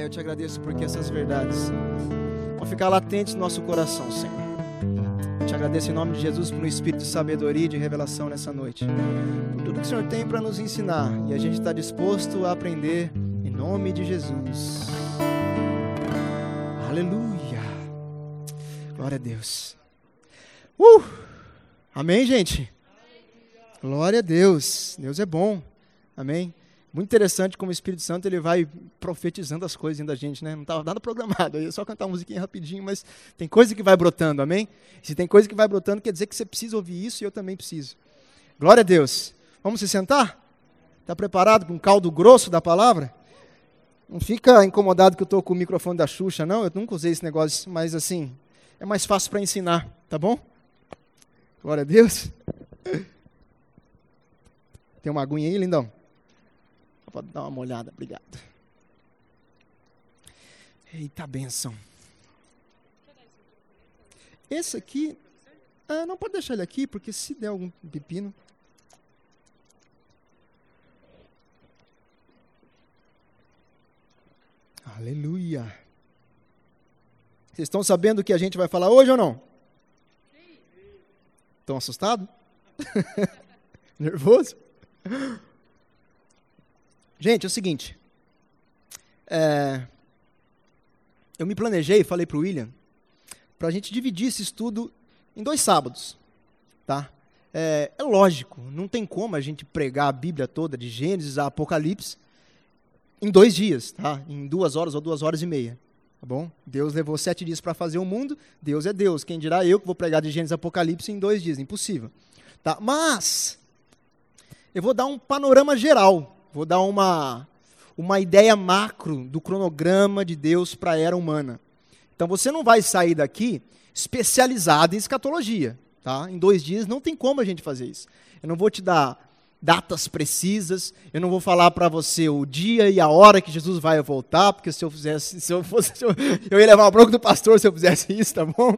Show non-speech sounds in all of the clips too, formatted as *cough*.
Pai, eu te agradeço porque essas verdades vão ficar latentes no nosso coração, Senhor. Eu te agradeço em nome de Jesus um espírito de sabedoria e de revelação nessa noite. Por tudo que o Senhor tem para nos ensinar e a gente está disposto a aprender em nome de Jesus. Aleluia. Glória a Deus. Uh! Amém, gente? Glória a Deus. Deus é bom. Amém? Muito interessante como o Espírito Santo ele vai profetizando as coisas dentro da gente, né? Não estava nada programado, eu ia só cantar uma musiquinha rapidinho, mas tem coisa que vai brotando, amém? Se tem coisa que vai brotando, quer dizer que você precisa ouvir isso e eu também preciso. Glória a Deus. Vamos se sentar? Está preparado para um caldo grosso da palavra? Não fica incomodado que eu estou com o microfone da Xuxa, não. Eu nunca usei esse negócio, mas assim, é mais fácil para ensinar, tá bom? Glória a Deus. *laughs* Tem uma aguinha aí, lindão? Pode dar uma olhada, obrigado. Eita benção. Esse aqui, ah, não pode deixar ele aqui, porque se der algum pepino. Aleluia. Vocês estão sabendo o que a gente vai falar hoje ou não? Estão assustados? *laughs* Nervoso? Gente, é o seguinte. É, eu me planejei, falei para o William, para a gente dividir esse estudo em dois sábados. Tá? É, é, lógico, não tem como a gente pregar a Bíblia toda, de Gênesis a Apocalipse, em dois dias, tá? em duas horas ou duas horas e meia. Tá bom? Deus levou sete dias para fazer o mundo, Deus é Deus. Quem dirá eu que vou pregar de Gênesis a Apocalipse em dois dias? Impossível. Tá? Mas, eu vou dar um panorama geral Vou dar uma, uma ideia macro do cronograma de Deus para a era humana. Então você não vai sair daqui especializado em escatologia. Tá? Em dois dias não tem como a gente fazer isso. Eu não vou te dar datas precisas, eu não vou falar para você o dia e a hora que Jesus vai voltar, porque se eu fizesse, se eu fosse, *laughs* se eu, eu ia levar uma bronca do pastor se eu fizesse *laughs* isso, tá bom?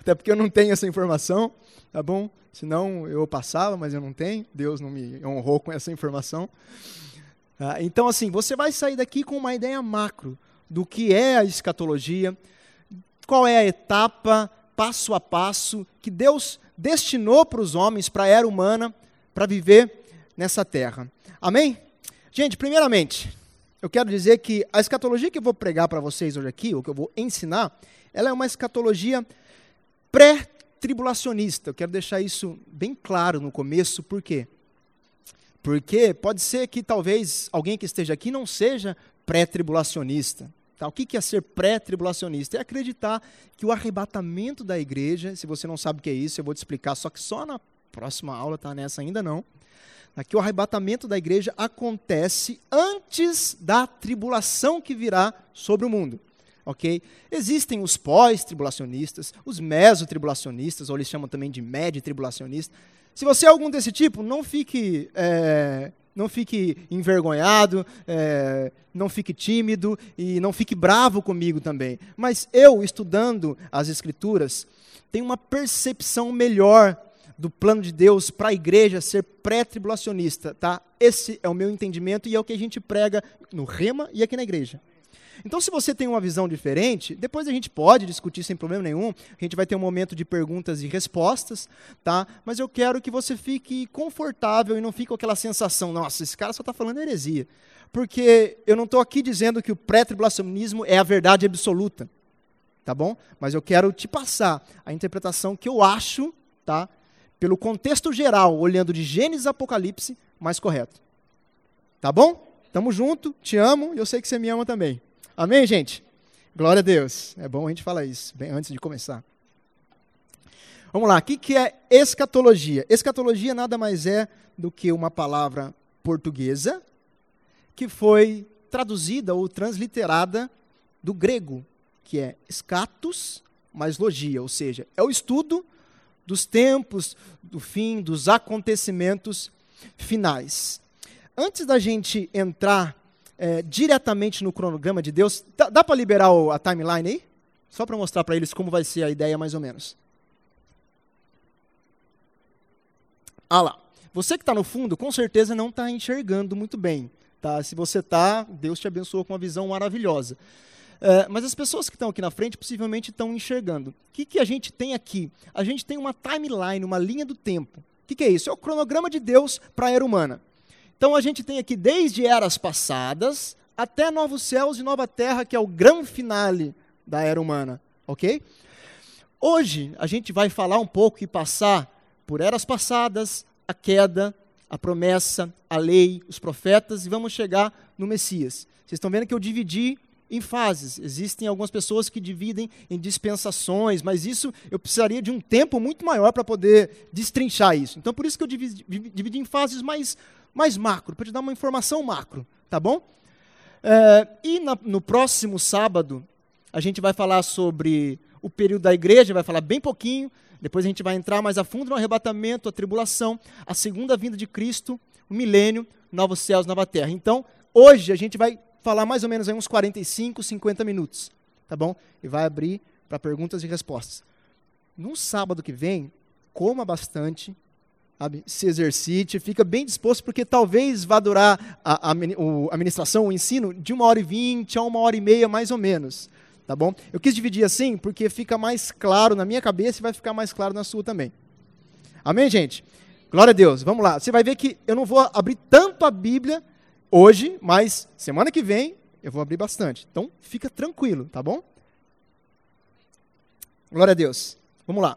Até porque eu não tenho essa informação, tá bom? Senão eu passava, mas eu não tenho. Deus não me honrou com essa informação. Ah, então, assim, você vai sair daqui com uma ideia macro do que é a escatologia, qual é a etapa, passo a passo, que Deus destinou para os homens, para a era humana, para viver nessa terra. Amém? Gente, primeiramente, eu quero dizer que a escatologia que eu vou pregar para vocês hoje aqui, ou que eu vou ensinar, ela é uma escatologia pré tribulacionista. Eu quero deixar isso bem claro no começo, por quê? Porque pode ser que talvez alguém que esteja aqui não seja pré-tribulacionista. Tá? O que é ser pré-tribulacionista? É acreditar que o arrebatamento da igreja, se você não sabe o que é isso, eu vou te explicar, só que só na próxima aula, tá? Nessa ainda não. Aqui o arrebatamento da igreja acontece antes da tribulação que virá sobre o mundo ok? Existem os pós-tribulacionistas, os mesotribulacionistas, ou eles chamam também de médio-tribulacionistas. Se você é algum desse tipo, não fique, é, não fique envergonhado, é, não fique tímido e não fique bravo comigo também. Mas eu, estudando as Escrituras, tenho uma percepção melhor do plano de Deus para a igreja ser pré-tribulacionista, tá? Esse é o meu entendimento e é o que a gente prega no Rema e aqui na igreja. Então, se você tem uma visão diferente, depois a gente pode discutir sem problema nenhum. A gente vai ter um momento de perguntas e respostas, tá? Mas eu quero que você fique confortável e não fique com aquela sensação, nossa, esse cara só está falando heresia. Porque eu não estou aqui dizendo que o pré-tribulacionismo é a verdade absoluta, tá bom? Mas eu quero te passar a interpretação que eu acho, tá? Pelo contexto geral, olhando de Gênesis a Apocalipse, mais correto. Tá bom? Tamo junto, te amo e eu sei que você me ama também. Amém, gente? Glória a Deus. É bom a gente falar isso, bem antes de começar. Vamos lá, o que, que é escatologia? Escatologia nada mais é do que uma palavra portuguesa que foi traduzida ou transliterada do grego, que é escatos mais logia, ou seja, é o estudo dos tempos, do fim, dos acontecimentos finais. Antes da gente entrar é, diretamente no cronograma de Deus. Dá, dá para liberar a timeline aí? Só para mostrar para eles como vai ser a ideia mais ou menos. Ah lá. Você que está no fundo, com certeza não está enxergando muito bem. Tá? Se você está, Deus te abençoou com uma visão maravilhosa. É, mas as pessoas que estão aqui na frente possivelmente estão enxergando. O que, que a gente tem aqui? A gente tem uma timeline, uma linha do tempo. O que, que é isso? É o cronograma de Deus para a era humana. Então a gente tem aqui desde eras passadas até novos céus e nova terra, que é o grande finale da era humana, ok? Hoje a gente vai falar um pouco e passar por eras passadas, a queda, a promessa, a lei, os profetas e vamos chegar no Messias. Vocês estão vendo que eu dividi em fases. Existem algumas pessoas que dividem em dispensações, mas isso eu precisaria de um tempo muito maior para poder destrinchar isso. Então, por isso que eu dividi, dividi em fases mais, mais macro, para te dar uma informação macro, tá bom? É, e na, no próximo sábado, a gente vai falar sobre o período da igreja, vai falar bem pouquinho, depois a gente vai entrar mais a fundo no arrebatamento, a tribulação, a segunda vinda de Cristo, o milênio, novos céus, nova terra. Então, hoje a gente vai falar mais ou menos aí uns 45, 50 minutos, tá bom? E vai abrir para perguntas e respostas. No sábado que vem, coma bastante, sabe? se exercite, fica bem disposto, porque talvez vá durar a, a, a ministração, o ensino, de uma hora e vinte a uma hora e meia, mais ou menos. Tá bom? Eu quis dividir assim, porque fica mais claro na minha cabeça e vai ficar mais claro na sua também. Amém, gente? Glória a Deus. Vamos lá. Você vai ver que eu não vou abrir tanto a Bíblia hoje, mas semana que vem eu vou abrir bastante. Então, fica tranquilo, tá bom? Glória a Deus. Vamos lá.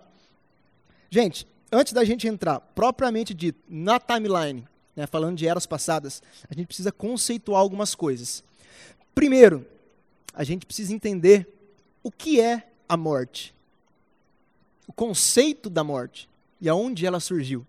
Gente, antes da gente entrar propriamente dito na timeline, né, falando de eras passadas, a gente precisa conceituar algumas coisas. Primeiro, a gente precisa entender o que é a morte. O conceito da morte e aonde ela surgiu.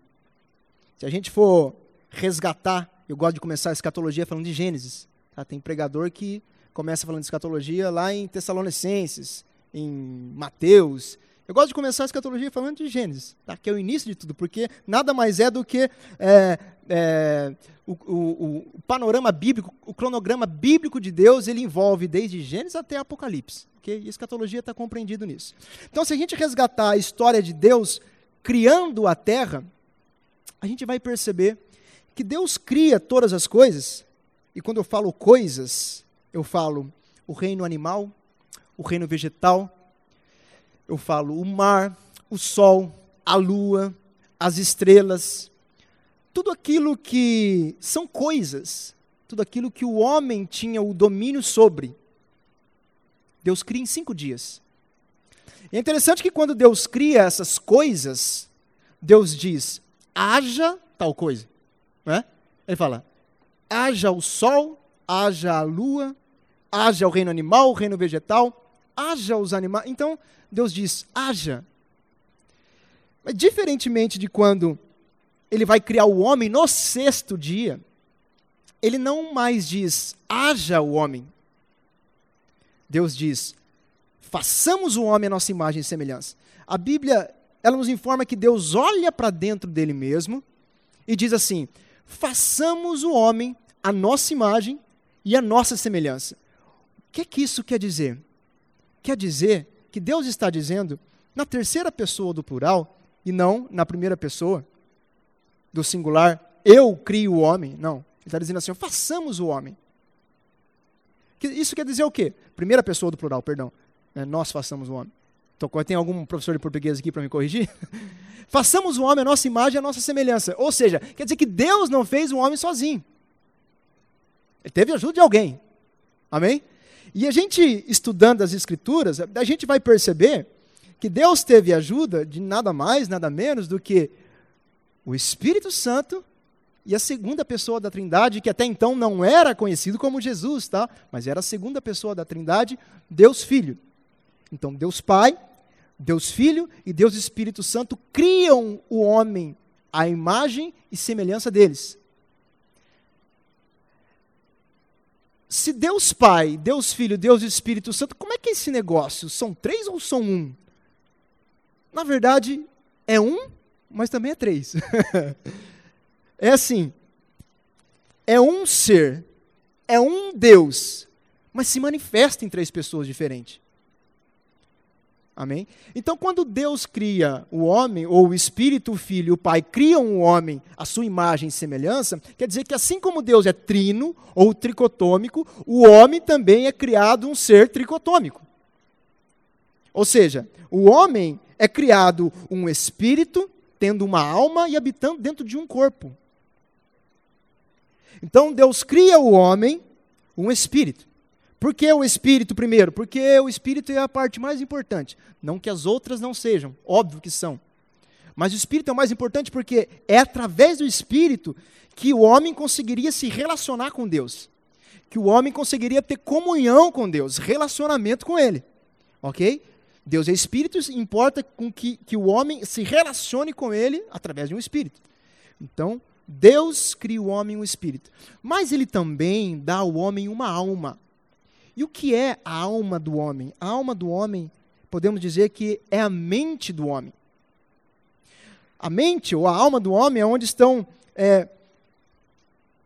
Se a gente for resgatar eu gosto de começar a escatologia falando de Gênesis. Tá? Tem pregador que começa falando de escatologia lá em Tessalonicenses, em Mateus. Eu gosto de começar a escatologia falando de Gênesis, tá? que é o início de tudo, porque nada mais é do que é, é, o, o, o, panorama bíblico, o cronograma bíblico de Deus, ele envolve desde Gênesis até Apocalipse. Okay? E a escatologia está compreendido nisso. Então, se a gente resgatar a história de Deus criando a terra, a gente vai perceber que Deus cria todas as coisas, e quando eu falo coisas, eu falo o reino animal, o reino vegetal, eu falo o mar, o sol, a lua, as estrelas, tudo aquilo que são coisas, tudo aquilo que o homem tinha o domínio sobre. Deus cria em cinco dias. E é interessante que quando Deus cria essas coisas, Deus diz: haja tal coisa. Né? Ele fala: haja o sol, haja a lua, haja o reino animal, o reino vegetal, haja os animais. Então, Deus diz: haja. Mas, diferentemente de quando ele vai criar o homem no sexto dia, ele não mais diz: haja o homem. Deus diz: façamos o homem a nossa imagem e semelhança. A Bíblia, ela nos informa que Deus olha para dentro dele mesmo e diz assim: façamos o homem a nossa imagem e a nossa semelhança. O que é que isso quer dizer? Quer dizer que Deus está dizendo na terceira pessoa do plural e não na primeira pessoa do singular, eu crio o homem. Não. Ele está dizendo assim, façamos o homem. Isso quer dizer o quê? Primeira pessoa do plural, perdão. É, nós façamos o homem. Tem algum professor de português aqui para me corrigir? *laughs* Façamos o homem a nossa imagem e a nossa semelhança. Ou seja, quer dizer que Deus não fez o homem sozinho. Ele teve ajuda de alguém. Amém? E a gente, estudando as Escrituras, a gente vai perceber que Deus teve ajuda de nada mais, nada menos do que o Espírito Santo e a segunda pessoa da Trindade, que até então não era conhecido como Jesus, tá? Mas era a segunda pessoa da Trindade, Deus Filho. Então, Deus Pai, Deus Filho e Deus Espírito Santo criam o homem à imagem e semelhança deles. Se Deus Pai, Deus Filho, Deus Espírito Santo, como é que é esse negócio? São três ou são um? Na verdade, é um, mas também é três. *laughs* é assim: é um ser, é um Deus, mas se manifesta em três pessoas diferentes. Amém? Então, quando Deus cria o homem, ou o Espírito, o Filho e o Pai criam o homem à sua imagem e semelhança, quer dizer que assim como Deus é trino ou tricotômico, o homem também é criado um ser tricotômico. Ou seja, o homem é criado um espírito, tendo uma alma e habitando dentro de um corpo. Então Deus cria o homem um espírito. Por que o espírito primeiro? Porque o espírito é a parte mais importante. Não que as outras não sejam, óbvio que são. Mas o espírito é o mais importante porque é através do espírito que o homem conseguiria se relacionar com Deus. Que o homem conseguiria ter comunhão com Deus, relacionamento com Ele. Ok? Deus é espírito, importa com que, que o homem se relacione com Ele através de um espírito. Então, Deus cria o homem um espírito. Mas Ele também dá ao homem uma alma. E o que é a alma do homem? A alma do homem, podemos dizer que é a mente do homem. A mente ou a alma do homem é onde estão, é,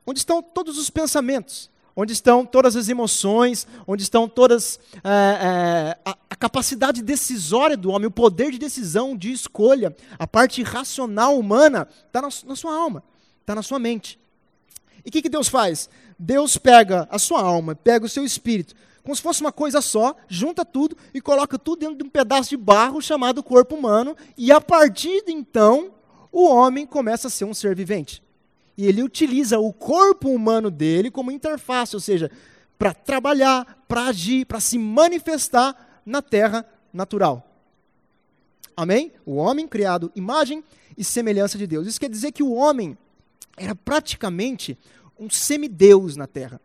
onde estão todos os pensamentos, onde estão todas as emoções, onde estão todas é, é, a, a, capacidade decisória do homem, o poder de decisão, de escolha, a parte racional humana está na, na, sua alma, está na sua mente. E o que, que Deus faz? Deus pega a sua alma, pega o seu espírito, como se fosse uma coisa só, junta tudo e coloca tudo dentro de um pedaço de barro chamado corpo humano, e a partir de então, o homem começa a ser um ser vivente. E ele utiliza o corpo humano dele como interface, ou seja, para trabalhar, para agir, para se manifestar na terra natural. Amém? O homem criado imagem e semelhança de Deus. Isso quer dizer que o homem era praticamente um semideus na terra.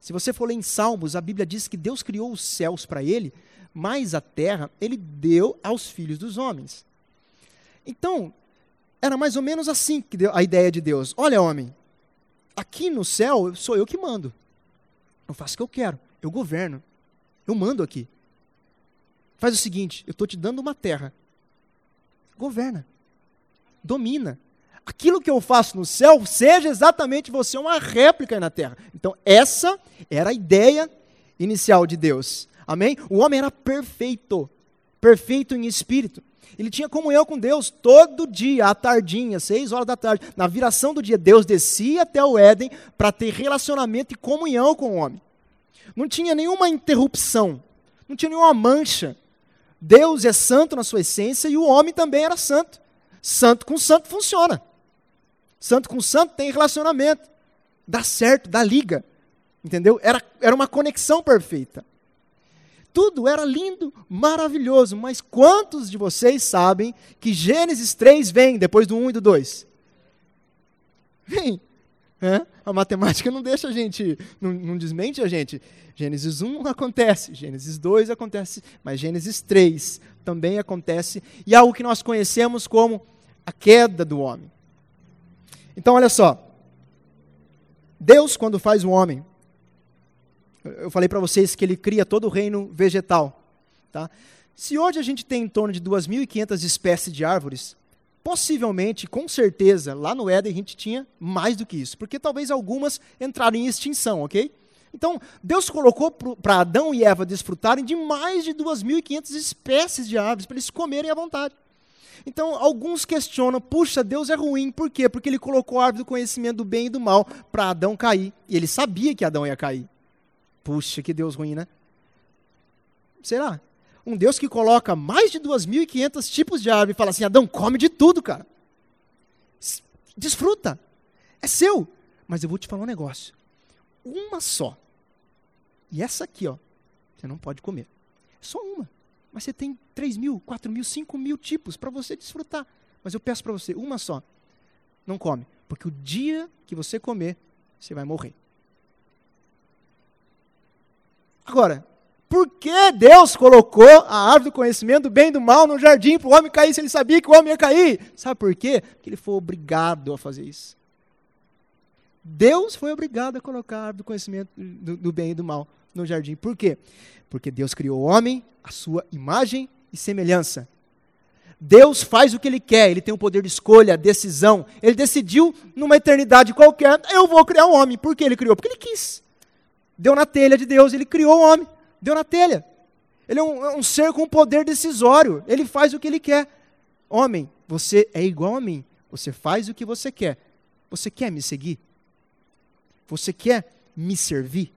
Se você for ler em Salmos, a Bíblia diz que Deus criou os céus para ele, mas a terra ele deu aos filhos dos homens. Então, era mais ou menos assim que a ideia de Deus. Olha, homem, aqui no céu sou eu que mando. Eu faço o que eu quero, eu governo, eu mando aqui. Faz o seguinte, eu estou te dando uma terra. Governa, domina, aquilo que eu faço no céu seja exatamente você uma réplica na terra. Então, essa era a ideia inicial de Deus. Amém? O homem era perfeito, perfeito em espírito. Ele tinha comunhão com Deus todo dia, à tardinha, seis horas da tarde. Na viração do dia, Deus descia até o Éden para ter relacionamento e comunhão com o homem. Não tinha nenhuma interrupção, não tinha nenhuma mancha. Deus é santo na sua essência e o homem também era santo. Santo com santo funciona. Santo com santo tem relacionamento. Dá certo, dá liga. Entendeu? Era, era uma conexão perfeita. Tudo era lindo, maravilhoso, mas quantos de vocês sabem que Gênesis 3 vem depois do 1 e do 2? Vem. É? A matemática não deixa a gente, não, não, desmente a gente. Gênesis 1 acontece, Gênesis 2 acontece, mas Gênesis 3 também acontece, e algo que nós conhecemos como a queda do homem. Então, olha só. Deus, quando faz o homem, eu falei para vocês que ele cria todo o reino vegetal. Tá? Se hoje a gente tem em torno de 2.500 espécies de árvores, possivelmente, com certeza, lá no Éden a gente tinha mais do que isso, porque talvez algumas entraram em extinção, ok? Então, Deus colocou para Adão e Eva desfrutarem de mais de 2.500 espécies de árvores, para eles comerem à vontade. Então, alguns questionam: puxa, Deus é ruim, por quê? Porque ele colocou a árvore do conhecimento do bem e do mal para Adão cair. E ele sabia que Adão ia cair. Puxa, que Deus ruim, né? Será? Um Deus que coloca mais de 2.500 tipos de árvore e fala assim: Adão, come de tudo, cara. Desfruta. É seu. Mas eu vou te falar um negócio. Uma só. E essa aqui, ó, você não pode comer. Só uma. Mas você tem 3 mil, 4 mil, 5 mil tipos para você desfrutar. Mas eu peço para você, uma só. Não come. Porque o dia que você comer, você vai morrer. Agora, por que Deus colocou a árvore do conhecimento do bem e do mal no jardim para o homem cair se ele sabia que o homem ia cair? Sabe por quê? Porque ele foi obrigado a fazer isso. Deus foi obrigado a colocar a árvore do conhecimento do, do bem e do mal no jardim. Por quê? Porque Deus criou o homem à sua imagem e semelhança. Deus faz o que ele quer, ele tem o poder de escolha, decisão. Ele decidiu, numa eternidade qualquer, eu vou criar um homem. Por que ele criou? Porque ele quis. Deu na telha de Deus, ele criou o homem. Deu na telha. Ele é um, é um ser com poder decisório. Ele faz o que ele quer. Homem, você é igual a mim. Você faz o que você quer. Você quer me seguir? Você quer me servir?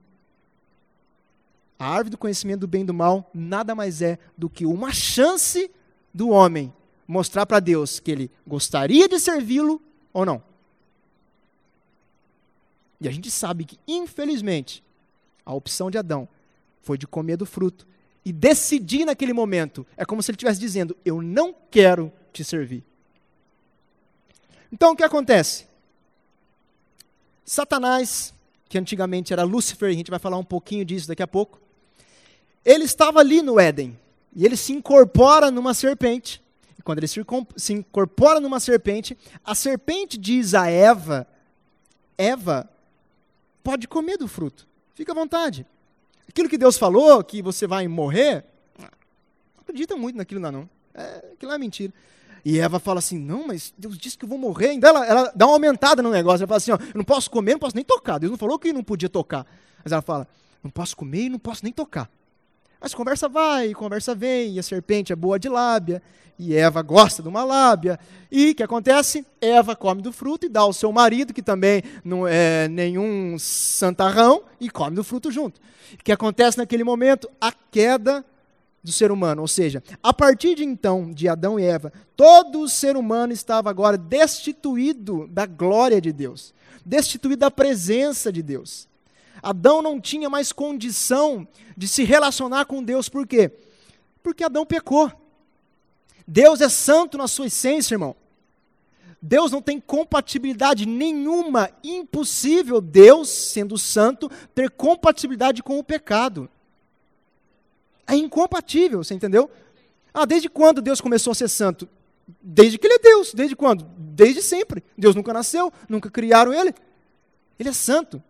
A árvore do conhecimento do bem e do mal nada mais é do que uma chance do homem mostrar para Deus que ele gostaria de servi-lo ou não. E a gente sabe que, infelizmente, a opção de Adão foi de comer do fruto e decidir naquele momento. É como se ele estivesse dizendo: Eu não quero te servir. Então o que acontece? Satanás, que antigamente era Lúcifer, e a gente vai falar um pouquinho disso daqui a pouco, ele estava ali no Éden e ele se incorpora numa serpente. E quando ele se incorpora numa serpente, a serpente diz a Eva: Eva, pode comer do fruto, fica à vontade. Aquilo que Deus falou, que você vai morrer, não acredita muito naquilo, não. não. É, aquilo é mentira. E Eva fala assim: Não, mas Deus disse que eu vou morrer. Então ela, ela dá uma aumentada no negócio. Ela fala assim: ó, Eu não posso comer, não posso nem tocar. Deus não falou que não podia tocar. Mas ela fala: Não posso comer e não posso nem tocar. Mas conversa vai, conversa vem, e a serpente é boa de lábia, e Eva gosta de uma lábia. E o que acontece? Eva come do fruto e dá ao seu marido, que também não é nenhum santarrão, e come do fruto junto. O que acontece naquele momento? A queda do ser humano. Ou seja, a partir de então, de Adão e Eva, todo o ser humano estava agora destituído da glória de Deus, destituído da presença de Deus. Adão não tinha mais condição de se relacionar com Deus, por quê? Porque Adão pecou. Deus é santo na sua essência, irmão. Deus não tem compatibilidade nenhuma, impossível Deus, sendo santo, ter compatibilidade com o pecado. É incompatível, você entendeu? Ah, desde quando Deus começou a ser santo? Desde que ele é Deus. Desde quando? Desde sempre. Deus nunca nasceu, nunca criaram ele. Ele é santo.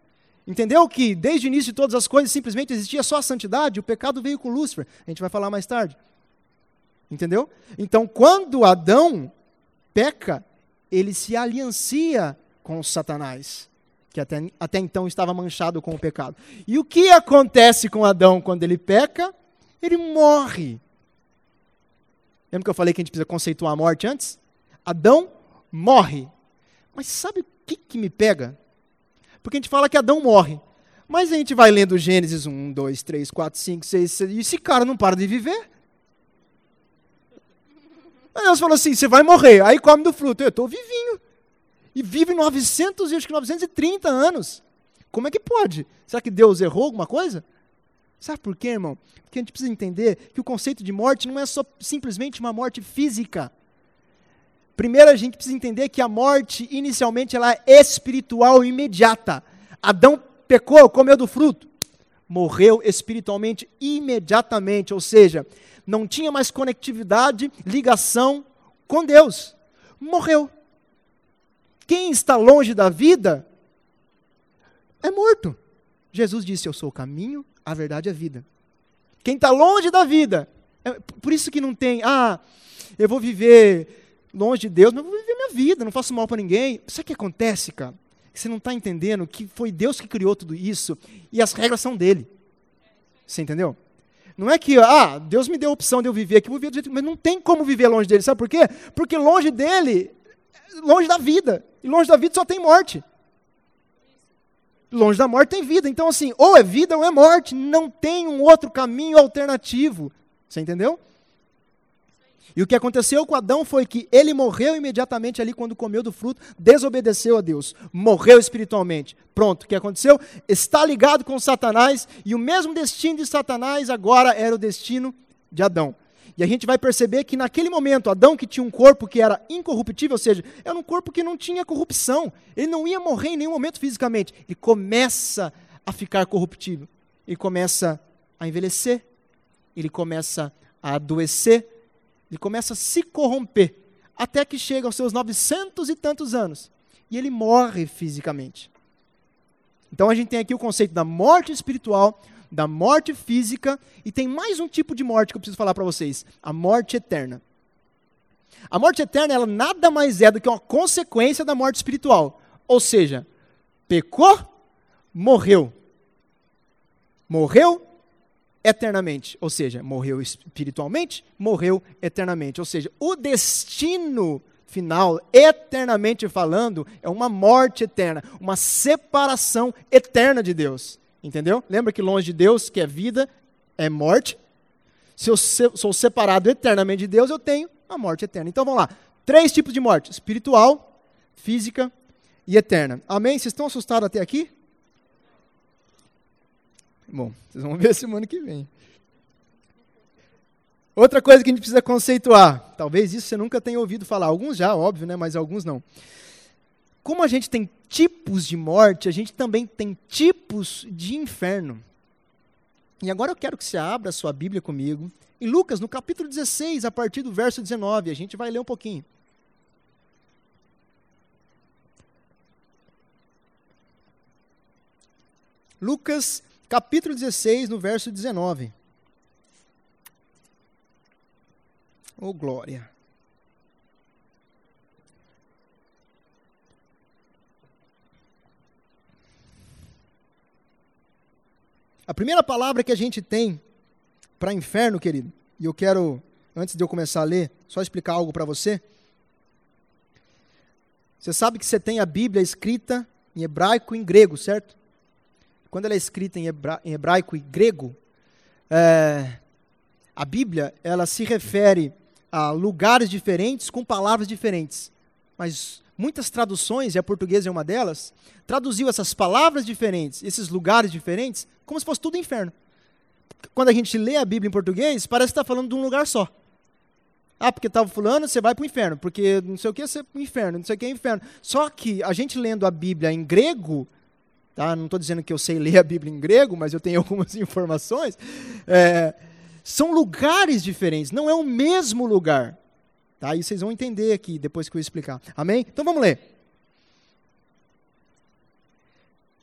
Entendeu que desde o início de todas as coisas simplesmente existia só a santidade? O pecado veio com Lúcifer. A gente vai falar mais tarde. Entendeu? Então, quando Adão peca, ele se aliancia com Satanás, que até, até então estava manchado com o pecado. E o que acontece com Adão quando ele peca? ele morre. Lembra que eu falei que a gente precisa conceituar a morte antes? Adão morre. Mas sabe o que, que me pega? Porque a gente fala que Adão morre. Mas a gente vai lendo Gênesis 1, 2, 3, 4, 5, 6, 6 e esse cara não para de viver. Aí Deus falou assim: você vai morrer, aí come do fruto. Eu estou vivinho. E vive 900 e acho que 930 anos. Como é que pode? Será que Deus errou alguma coisa? Sabe por quê, irmão? Porque a gente precisa entender que o conceito de morte não é só simplesmente uma morte física. Primeiro, a gente precisa entender que a morte, inicialmente, ela é espiritual e imediata. Adão pecou, comeu do fruto, morreu espiritualmente imediatamente, ou seja, não tinha mais conectividade, ligação com Deus. Morreu. Quem está longe da vida é morto. Jesus disse: Eu sou o caminho, a verdade é a vida. Quem está longe da vida, é por isso que não tem, ah, eu vou viver longe de Deus, mas eu vou viver minha vida, não faço mal para ninguém. Sabe o que acontece, cara? Você não está entendendo que foi Deus que criou tudo isso e as regras são dele. Você entendeu? Não é que, ah, Deus me deu a opção de eu viver aqui, eu vou viver do jeito, mas não tem como viver longe dele. Sabe por quê? Porque longe dele, longe da vida. E longe da vida só tem morte. Longe da morte tem vida. Então, assim, ou é vida ou é morte. Não tem um outro caminho alternativo. Você entendeu? E o que aconteceu com Adão foi que ele morreu imediatamente ali quando comeu do fruto, desobedeceu a Deus, morreu espiritualmente. Pronto, o que aconteceu? Está ligado com Satanás e o mesmo destino de Satanás agora era o destino de Adão. E a gente vai perceber que naquele momento, Adão, que tinha um corpo que era incorruptível, ou seja, era um corpo que não tinha corrupção, ele não ia morrer em nenhum momento fisicamente, ele começa a ficar corruptível, ele começa a envelhecer, ele começa a adoecer, ele começa a se corromper, até que chega aos seus novecentos e tantos anos, e ele morre fisicamente. Então a gente tem aqui o conceito da morte espiritual, da morte física e tem mais um tipo de morte que eu preciso falar para vocês: a morte eterna. A morte eterna, ela nada mais é do que uma consequência da morte espiritual. Ou seja, pecou, morreu. Morreu, eternamente. Ou seja, morreu espiritualmente, morreu eternamente. Ou seja, o destino final, eternamente falando, é uma morte eterna, uma separação eterna de Deus. Entendeu? Lembra que longe de Deus, que é vida, é morte. Se eu sou separado eternamente de Deus, eu tenho a morte eterna. Então vamos lá. Três tipos de morte: espiritual, física e eterna. Amém? Vocês estão assustados até aqui? Bom, vocês vão ver *laughs* semana que vem. Outra coisa que a gente precisa conceituar, talvez isso você nunca tenha ouvido falar, alguns já, óbvio, né, mas alguns não. Como a gente tem tipos de morte, a gente também tem tipos de inferno. E agora eu quero que você abra a sua Bíblia comigo, em Lucas, no capítulo 16, a partir do verso 19, a gente vai ler um pouquinho. Lucas capítulo 16, no verso 19. Oh, glória. A primeira palavra que a gente tem para inferno, querido, e eu quero, antes de eu começar a ler, só explicar algo para você. Você sabe que você tem a Bíblia escrita em hebraico e em grego, certo? Quando ela é escrita em, hebra em hebraico e grego, é, a Bíblia ela se refere a lugares diferentes com palavras diferentes. Mas muitas traduções, e a portuguesa é uma delas, traduziu essas palavras diferentes, esses lugares diferentes, como se fosse tudo inferno. Quando a gente lê a Bíblia em português, parece que está falando de um lugar só. Ah, porque estava fulano, você vai para o inferno. Porque não sei o que, você para o inferno. Não sei o que é inferno. Só que a gente lendo a Bíblia em grego, Tá? Não estou dizendo que eu sei ler a Bíblia em grego, mas eu tenho *laughs* algumas informações. É, são lugares diferentes, não é o mesmo lugar. Tá? E vocês vão entender aqui depois que eu explicar. Amém? Então vamos ler.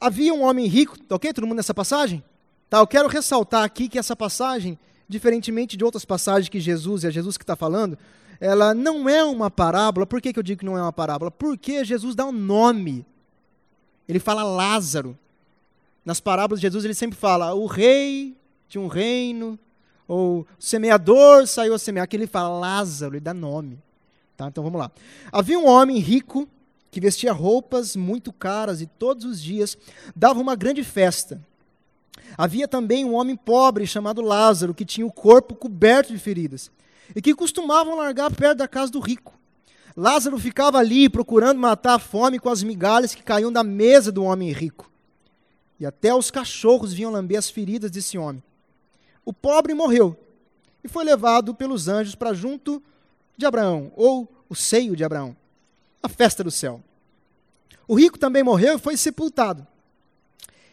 Havia um homem rico, tá ok? Todo mundo nessa passagem? Tá, eu quero ressaltar aqui que essa passagem, diferentemente de outras passagens que Jesus, é Jesus que está falando, ela não é uma parábola. Por que, que eu digo que não é uma parábola? Porque Jesus dá um nome ele fala Lázaro. Nas parábolas de Jesus ele sempre fala o rei de um reino, ou o semeador saiu a semear. Aqui ele fala Lázaro, ele dá nome. Tá? Então vamos lá. Havia um homem rico que vestia roupas muito caras e todos os dias dava uma grande festa. Havia também um homem pobre chamado Lázaro, que tinha o corpo coberto de feridas, e que costumavam largar perto da casa do rico. Lázaro ficava ali procurando matar a fome com as migalhas que caíam da mesa do homem rico. E até os cachorros vinham lamber as feridas desse homem. O pobre morreu e foi levado pelos anjos para junto de Abraão, ou o seio de Abraão, a festa do céu. O rico também morreu e foi sepultado.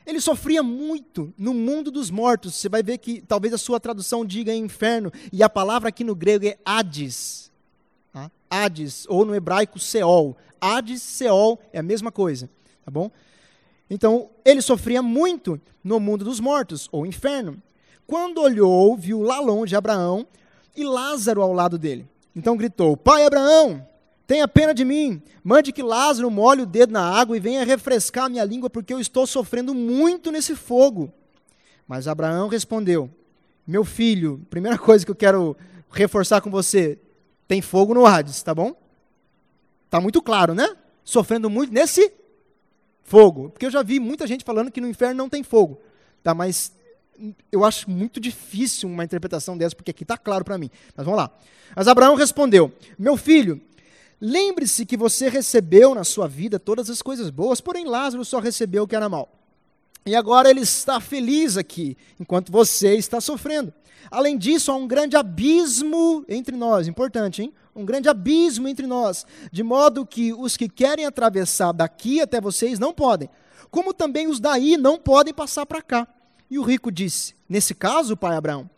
Ele sofria muito no mundo dos mortos. Você vai ver que talvez a sua tradução diga inferno, e a palavra aqui no grego é Hades? Hades, ou no hebraico Seol. Hades, Seol é a mesma coisa, tá bom? Então, ele sofria muito no mundo dos mortos, ou inferno. Quando olhou, viu lá longe Abraão e Lázaro ao lado dele. Então gritou: Pai Abraão, tenha pena de mim. Mande que Lázaro molhe o dedo na água e venha refrescar a minha língua, porque eu estou sofrendo muito nesse fogo. Mas Abraão respondeu: Meu filho, primeira coisa que eu quero reforçar com você, tem fogo no Hades, tá bom? Tá muito claro, né? Sofrendo muito nesse fogo. Porque eu já vi muita gente falando que no inferno não tem fogo. Tá, mas eu acho muito difícil uma interpretação dessa, porque aqui está claro para mim. Mas vamos lá. Mas Abraão respondeu: Meu filho, lembre-se que você recebeu na sua vida todas as coisas boas, porém Lázaro só recebeu o que era mal. E agora ele está feliz aqui, enquanto você está sofrendo. Além disso, há um grande abismo entre nós, importante, hein? Um grande abismo entre nós, de modo que os que querem atravessar daqui até vocês não podem, como também os daí não podem passar para cá. E o rico disse: Nesse caso, pai Abraão,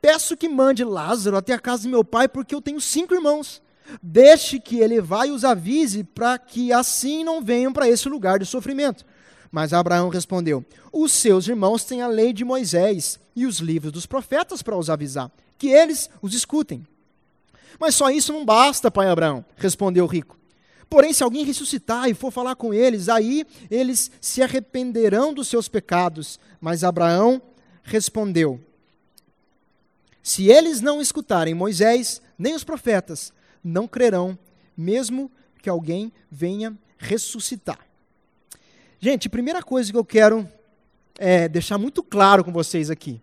peço que mande Lázaro até a casa de meu pai, porque eu tenho cinco irmãos. Deixe que ele vá e os avise, para que assim não venham para esse lugar de sofrimento. Mas Abraão respondeu: Os seus irmãos têm a lei de Moisés e os livros dos profetas para os avisar, que eles os escutem. Mas só isso não basta, pai Abraão, respondeu o rico. Porém, se alguém ressuscitar e for falar com eles, aí eles se arrependerão dos seus pecados. Mas Abraão respondeu: Se eles não escutarem Moisés, nem os profetas, não crerão, mesmo que alguém venha ressuscitar. Gente, primeira coisa que eu quero é, deixar muito claro com vocês aqui.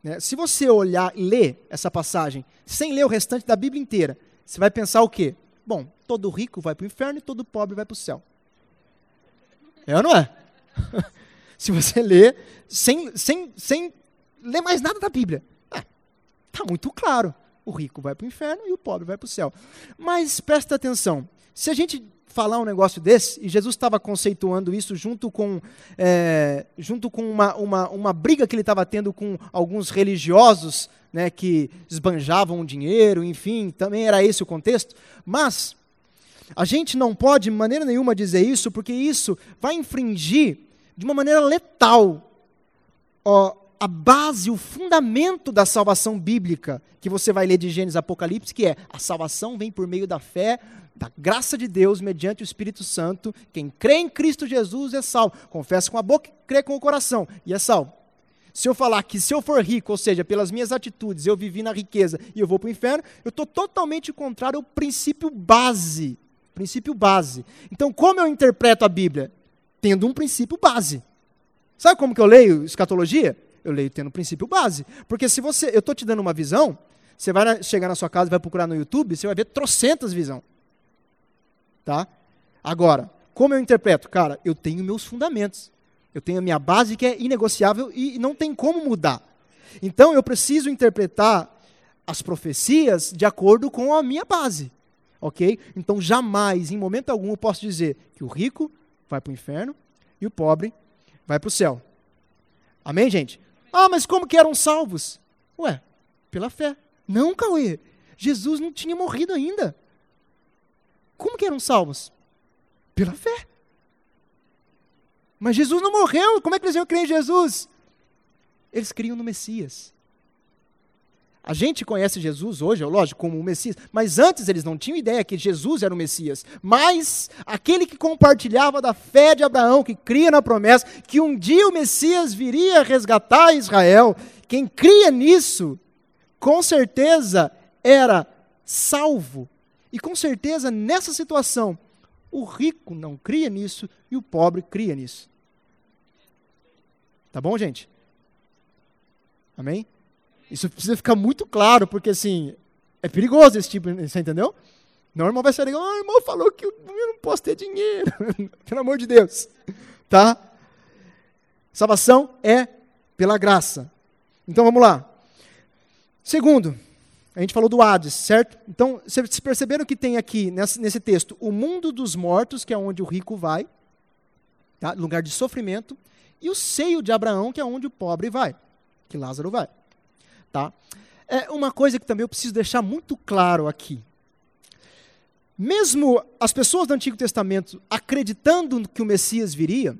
Né? Se você olhar e ler essa passagem, sem ler o restante da Bíblia inteira, você vai pensar o quê? Bom, todo rico vai para o inferno e todo pobre vai para o céu. É ou não é? *laughs* Se você ler sem, sem, sem ler mais nada da Bíblia, está é, muito claro. O rico vai para o inferno e o pobre vai para o céu. Mas presta atenção. Se a gente falar um negócio desse, e Jesus estava conceituando isso junto com, é, junto com uma, uma, uma briga que ele estava tendo com alguns religiosos né, que esbanjavam dinheiro, enfim, também era esse o contexto. Mas a gente não pode, de maneira nenhuma, dizer isso, porque isso vai infringir de uma maneira letal ó, a base, o fundamento da salvação bíblica, que você vai ler de Gênesis Apocalipse, que é a salvação vem por meio da fé da graça de Deus mediante o Espírito Santo. Quem crê em Cristo Jesus é salvo. Confessa com a boca crê com o coração e é salvo. Se eu falar que se eu for rico, ou seja, pelas minhas atitudes, eu vivi na riqueza e eu vou para o inferno, eu estou totalmente contrário ao princípio base. Princípio base. Então, como eu interpreto a Bíblia? Tendo um princípio base. Sabe como que eu leio escatologia? Eu leio tendo princípio base. Porque se você. Eu estou te dando uma visão, você vai chegar na sua casa, vai procurar no YouTube, você vai ver trocentas visão. Tá? Agora, como eu interpreto? Cara, eu tenho meus fundamentos. Eu tenho a minha base que é inegociável e não tem como mudar. Então eu preciso interpretar as profecias de acordo com a minha base. Ok? Então jamais, em momento algum, eu posso dizer que o rico vai para o inferno e o pobre vai para o céu. Amém, gente? Ah, mas como que eram salvos? Ué, pela fé. Não, Cauê. Jesus não tinha morrido ainda. Como que eram salvos? Pela fé. Mas Jesus não morreu, como é que eles iam crer em Jesus? Eles criam no Messias. A gente conhece Jesus hoje, é lógico, como o Messias, mas antes eles não tinham ideia que Jesus era o Messias. Mas aquele que compartilhava da fé de Abraão, que cria na promessa, que um dia o Messias viria resgatar Israel, quem cria nisso, com certeza era salvo e com certeza, nessa situação, o rico não cria nisso e o pobre cria nisso. Tá bom, gente? Amém? Isso precisa ficar muito claro, porque assim, é perigoso esse tipo, você entendeu? Não, irmão vai sair, ah, o irmão falou que eu não posso ter dinheiro. *laughs* Pelo amor de Deus. Tá? Salvação é pela graça. Então vamos lá. Segundo, a gente falou do Hades, certo? Então, vocês perceberam que tem aqui, nesse, nesse texto, o mundo dos mortos, que é onde o rico vai, tá? lugar de sofrimento, e o seio de Abraão, que é onde o pobre vai, que Lázaro vai. Tá? É uma coisa que também eu preciso deixar muito claro aqui. Mesmo as pessoas do Antigo Testamento acreditando que o Messias viria,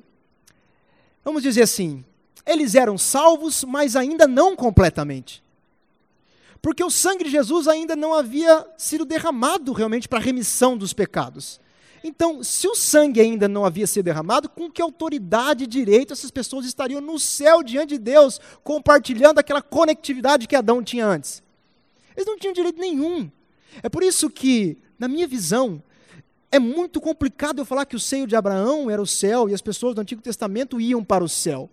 vamos dizer assim, eles eram salvos, mas ainda não completamente. Porque o sangue de Jesus ainda não havia sido derramado realmente para a remissão dos pecados. Então, se o sangue ainda não havia sido derramado, com que autoridade e direito essas pessoas estariam no céu diante de Deus, compartilhando aquela conectividade que Adão tinha antes? Eles não tinham direito nenhum. É por isso que, na minha visão, é muito complicado eu falar que o seio de Abraão era o céu e as pessoas do Antigo Testamento iam para o céu.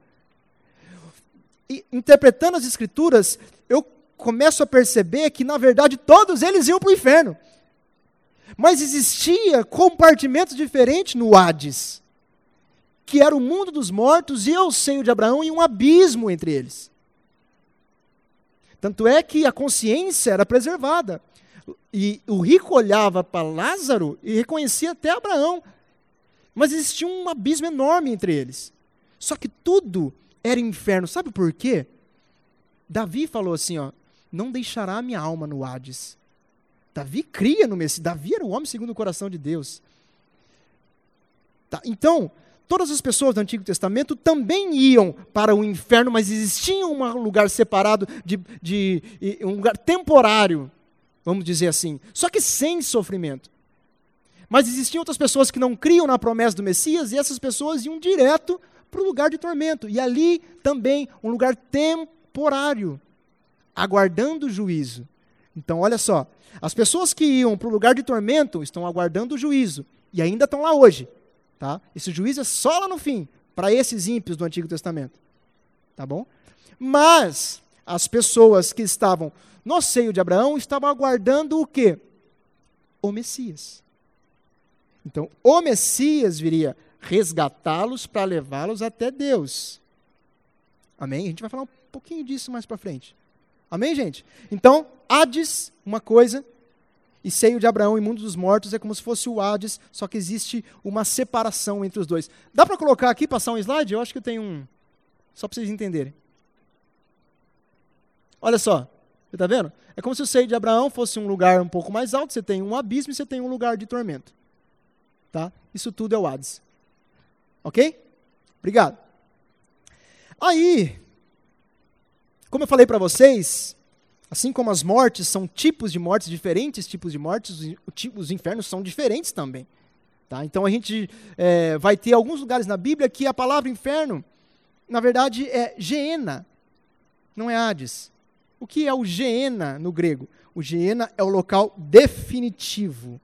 E, interpretando as Escrituras, eu começo a perceber que, na verdade, todos eles iam para o inferno. Mas existia compartimentos diferentes no Hades, que era o mundo dos mortos e o seio de Abraão e um abismo entre eles. Tanto é que a consciência era preservada. E o rico olhava para Lázaro e reconhecia até Abraão. Mas existia um abismo enorme entre eles. Só que tudo era inferno. Sabe por quê? Davi falou assim: ó, não deixará minha alma no Hades. Davi cria no Messias. Davi era um homem segundo o coração de Deus. Tá, então, todas as pessoas do Antigo Testamento também iam para o inferno, mas existia um lugar separado, de, de, de, um lugar temporário, vamos dizer assim, só que sem sofrimento. Mas existiam outras pessoas que não criam na promessa do Messias, e essas pessoas iam direto para o lugar de tormento. E ali também um lugar temporário aguardando o juízo. Então, olha só, as pessoas que iam para o lugar de tormento estão aguardando o juízo e ainda estão lá hoje. Tá? Esse juízo é só lá no fim, para esses ímpios do Antigo Testamento. Tá bom? Mas as pessoas que estavam no seio de Abraão estavam aguardando o quê? O Messias. Então, o Messias viria resgatá-los para levá-los até Deus. Amém? A gente vai falar um pouquinho disso mais para frente. Amém, gente? Então, Hades, uma coisa, e seio de Abraão e mundo dos mortos é como se fosse o Hades, só que existe uma separação entre os dois. Dá para colocar aqui, passar um slide? Eu acho que eu tenho um. Só para vocês entenderem. Olha só, você está vendo? É como se o seio de Abraão fosse um lugar um pouco mais alto, você tem um abismo e você tem um lugar de tormento. Tá? Isso tudo é o Hades. Ok? Obrigado. Aí, como eu falei para vocês, assim como as mortes são tipos de mortes, diferentes tipos de mortes, os infernos são diferentes também. Tá? Então a gente é, vai ter alguns lugares na Bíblia que a palavra inferno, na verdade, é Geena, não é Hades. O que é o Geena no grego? O Geena é o local definitivo.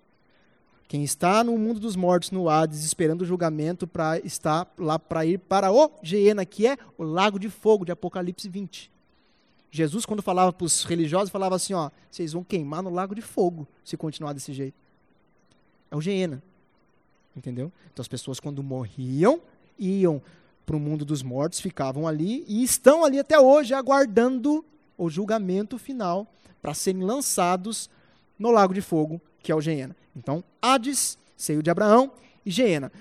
Quem está no mundo dos mortos, no Hades, esperando o julgamento para estar lá para ir para o Geena, que é o lago de fogo de Apocalipse 20. Jesus, quando falava para os religiosos, falava assim: ó, vocês vão queimar no lago de fogo se continuar desse jeito. É o Geena. Entendeu? Então as pessoas, quando morriam, iam para o mundo dos mortos, ficavam ali e estão ali até hoje aguardando o julgamento final para serem lançados no lago de fogo, que é o Geena. Então, Hades, seio de Abraão e Geena.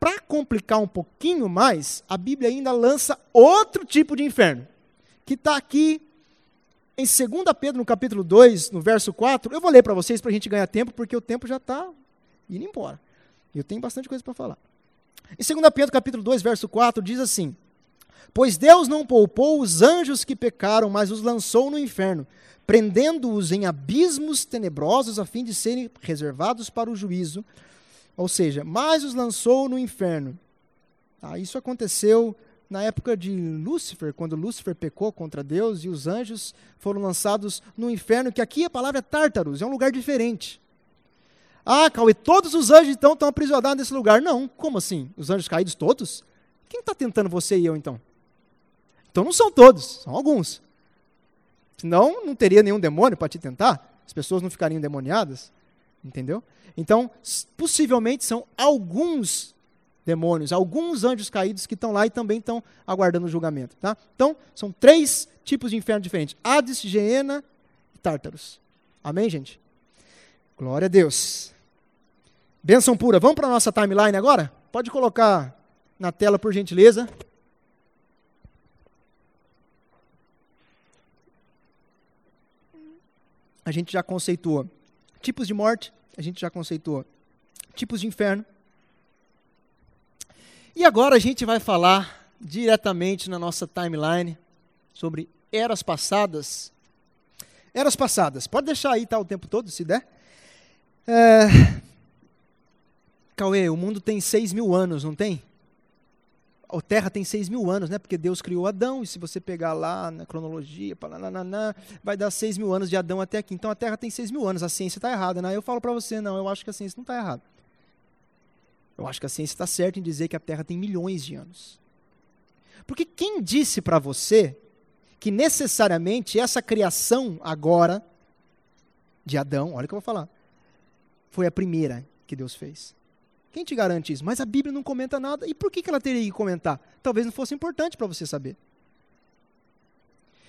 Para complicar um pouquinho mais, a Bíblia ainda lança outro tipo de inferno, que está aqui em 2 Pedro, no capítulo 2, no verso 4. Eu vou ler para vocês para a gente ganhar tempo, porque o tempo já está indo embora. E eu tenho bastante coisa para falar. Em 2 Pedro, capítulo 2, verso 4, diz assim: Pois Deus não poupou os anjos que pecaram, mas os lançou no inferno prendendo-os em abismos tenebrosos a fim de serem reservados para o juízo. Ou seja, mais os lançou no inferno. Ah, isso aconteceu na época de Lúcifer, quando Lúcifer pecou contra Deus e os anjos foram lançados no inferno, que aqui a palavra é Tártaros, é um lugar diferente. Ah, Cauê, todos os anjos então estão aprisionados nesse lugar. Não, como assim? Os anjos caídos todos? Quem está tentando você e eu então? Então não são todos, são alguns. Senão, não teria nenhum demônio para te tentar. As pessoas não ficariam endemoniadas. Entendeu? Então, possivelmente são alguns demônios, alguns anjos caídos que estão lá e também estão aguardando o julgamento. Tá? Então, são três tipos de inferno diferentes: Hades, Geena e Tártaros. Amém, gente? Glória a Deus. Benção pura. Vamos para a nossa timeline agora? Pode colocar na tela, por gentileza. a gente já conceitua tipos de morte, a gente já conceitua tipos de inferno. E agora a gente vai falar diretamente na nossa timeline sobre eras passadas. Eras passadas. Pode deixar aí tá, o tempo todo, se der. É... Cauê, o mundo tem 6 mil anos, não tem? a Terra tem 6 mil anos, né? Porque Deus criou Adão, e se você pegar lá na cronologia, vai dar 6 mil anos de Adão até aqui. Então a Terra tem 6 mil anos, a ciência está errada, né? Eu falo para você, não, eu acho que a ciência não está errada. Eu acho que a ciência está certa em dizer que a Terra tem milhões de anos. Porque quem disse para você que necessariamente essa criação agora de Adão, olha o que eu vou falar, foi a primeira que Deus fez? Quem te garante isso? Mas a Bíblia não comenta nada. E por que ela teria que comentar? Talvez não fosse importante para você saber.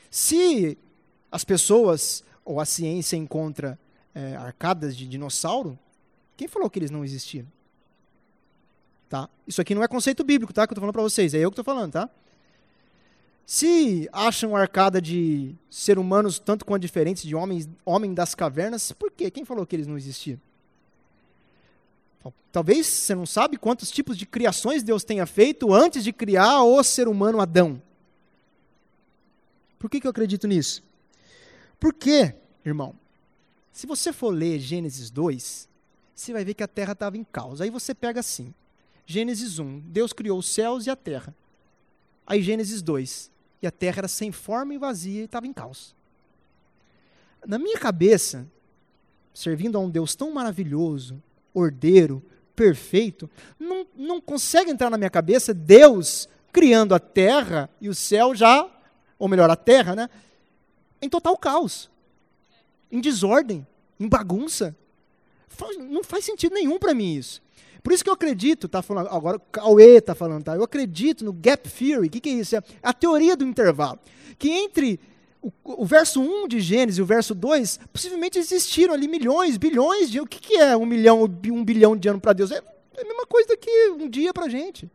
Se as pessoas ou a ciência encontra é, arcadas de dinossauro, quem falou que eles não existiam? Tá? Isso aqui não é conceito bíblico, tá? Que eu estou falando para vocês. É eu que estou falando, tá? Se acham arcada de ser humanos tanto quanto diferentes de homens, homem das cavernas, por quê? Quem falou que eles não existiam? Talvez você não sabe quantos tipos de criações Deus tenha feito antes de criar o ser humano Adão. Por que, que eu acredito nisso? Porque, irmão, se você for ler Gênesis 2, você vai ver que a terra estava em caos. Aí você pega assim: Gênesis 1, Deus criou os céus e a terra. Aí Gênesis 2, e a terra era sem forma e vazia e estava em caos. na minha cabeça, servindo a um Deus tão maravilhoso, ordeiro, perfeito, não, não consegue entrar na minha cabeça Deus criando a terra e o céu já, ou melhor, a terra, né? Em total caos, em desordem, em bagunça. Não faz sentido nenhum para mim isso. Por isso que eu acredito, tá falando, agora Cauê está falando, tá? Eu acredito no gap theory. O que, que é isso? É a teoria do intervalo. Que entre o, o, verso 1 de Gênesis e o verso 2, possivelmente existiram ali milhões, bilhões de. O que, que é um milhão, um bilhão de anos para Deus? É, é a mesma coisa que um dia para a gente.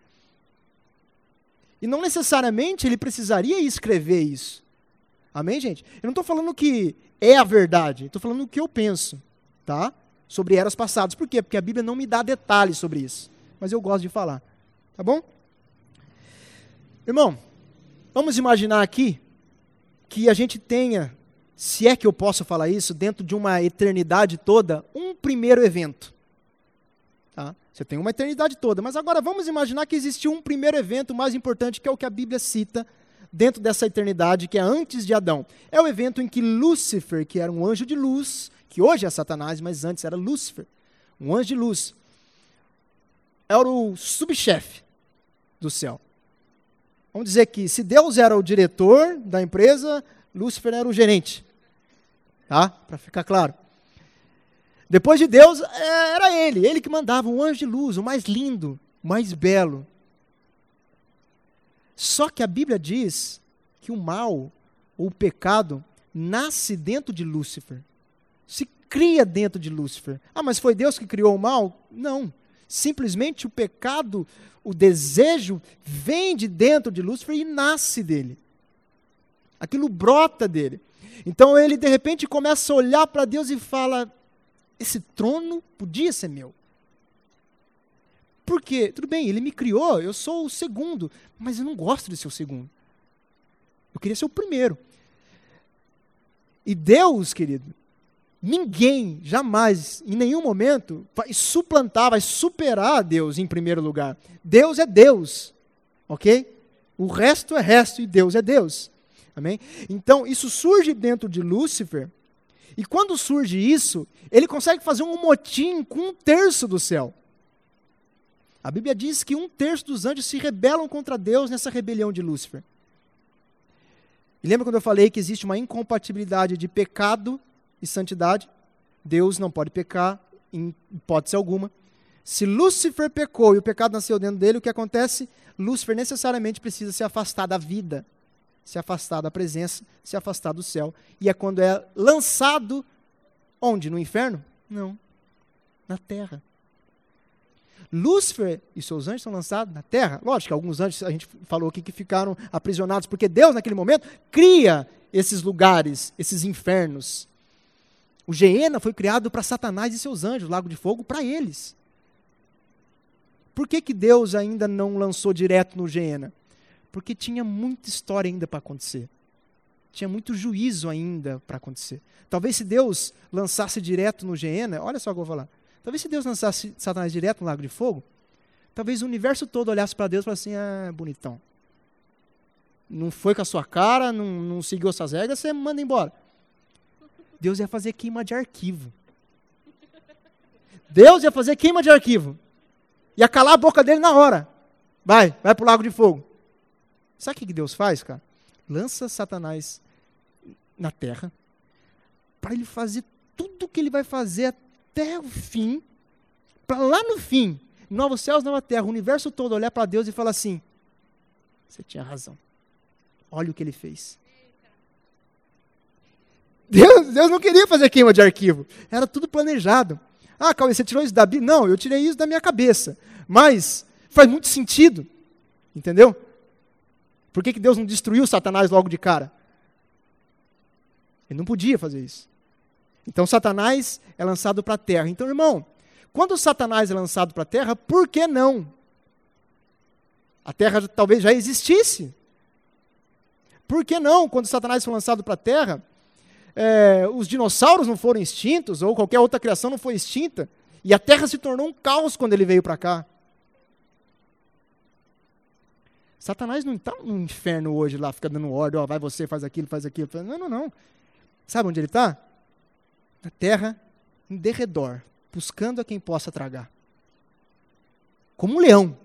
E não necessariamente ele precisaria escrever isso. Amém, gente? Eu não estou falando que é a verdade, estou falando o que eu penso, tá? Sobre eras passadas. Por quê? Porque a Bíblia não me dá detalhes sobre isso. Mas eu gosto de falar. Tá bom? Irmão, vamos imaginar aqui que a gente tenha, se é que eu posso falar isso, dentro de uma eternidade toda, um primeiro evento. Tá? Você tem uma eternidade toda, mas agora vamos imaginar que existiu um primeiro evento mais importante, que é o que a Bíblia cita dentro dessa eternidade, que é antes de Adão. É o evento em que Lúcifer, que era um anjo de luz, que hoje é Satanás, mas antes era Lúcifer, um anjo de luz, era o subchefe do céu. Vamos dizer que se Deus era o diretor da empresa, Lúcifer era o gerente. Tá? Para ficar claro. Depois de Deus, é, era ele, ele que mandava, um anjo de luz, o mais lindo, o mais belo. Só que a Bíblia diz que o mal, ou o pecado, nasce dentro de Lúcifer. Se cria dentro de Lúcifer. Ah, mas foi Deus que criou o mal? Não. Simplesmente o pecado o desejo vem de dentro de Lúcifer e nasce dele. Aquilo brota dele. Então ele de repente começa a olhar para Deus e fala: esse trono podia ser meu. Por quê? Tudo bem, ele me criou, eu sou o segundo, mas eu não gosto de ser o segundo. Eu queria ser o primeiro. E Deus, querido, Ninguém, jamais, em nenhum momento, vai suplantar, vai superar Deus em primeiro lugar. Deus é Deus, ok? O resto é resto e Deus é Deus. Amém? Então, isso surge dentro de Lúcifer, e quando surge isso, ele consegue fazer um motim com um terço do céu. A Bíblia diz que um terço dos anjos se rebelam contra Deus nessa rebelião de Lúcifer. E lembra quando eu falei que existe uma incompatibilidade de pecado e santidade. Deus não pode pecar em hipótese alguma. Se Lúcifer pecou e o pecado nasceu dentro dele, o que acontece? Lúcifer necessariamente precisa se afastar da vida, se afastar da presença, se afastar do céu. E é quando é lançado onde? No inferno? Não. Na terra. Lúcifer e seus anjos são lançados na terra. Lógico que alguns anjos, a gente falou aqui, que ficaram aprisionados, porque Deus, naquele momento, cria esses lugares, esses infernos. O Geena foi criado para Satanás e seus anjos, lago de fogo, para eles. Por que, que Deus ainda não lançou direto no Geena? Porque tinha muita história ainda para acontecer. Tinha muito juízo ainda para acontecer. Talvez se Deus lançasse direto no Geena, olha só o que eu vou falar. Talvez se Deus lançasse Satanás direto no lago de fogo, talvez o universo todo olhasse para Deus e falasse assim: ah, bonitão. Não foi com a sua cara, não, não seguiu suas regras, você manda embora. Deus ia fazer queima de arquivo. Deus ia fazer queima de arquivo. Ia calar a boca dele na hora. Vai, vai para o lago de fogo. Sabe o que Deus faz, cara? Lança Satanás na terra para ele fazer tudo o que ele vai fazer até o fim, para lá no fim, novos céus, nova terra, o universo todo olhar para Deus e falar assim: você tinha razão. Olha o que ele fez. Deus, Deus não queria fazer queima de arquivo. Era tudo planejado. Ah, Cauê, você tirou isso da Bíblia? Não, eu tirei isso da minha cabeça. Mas faz muito sentido. Entendeu? Por que, que Deus não destruiu Satanás logo de cara? Ele não podia fazer isso. Então Satanás é lançado para a terra. Então, irmão, quando Satanás é lançado para a terra, por que não? A terra talvez já existisse. Por que não, quando Satanás foi lançado para a terra, é, os dinossauros não foram extintos, ou qualquer outra criação não foi extinta, e a Terra se tornou um caos quando ele veio para cá. Satanás não está no inferno hoje lá, fica dando ordem, ó, vai você, faz aquilo, faz aquilo. Não, não, não. Sabe onde ele está? na terra, em derredor, buscando a quem possa tragar. Como um leão,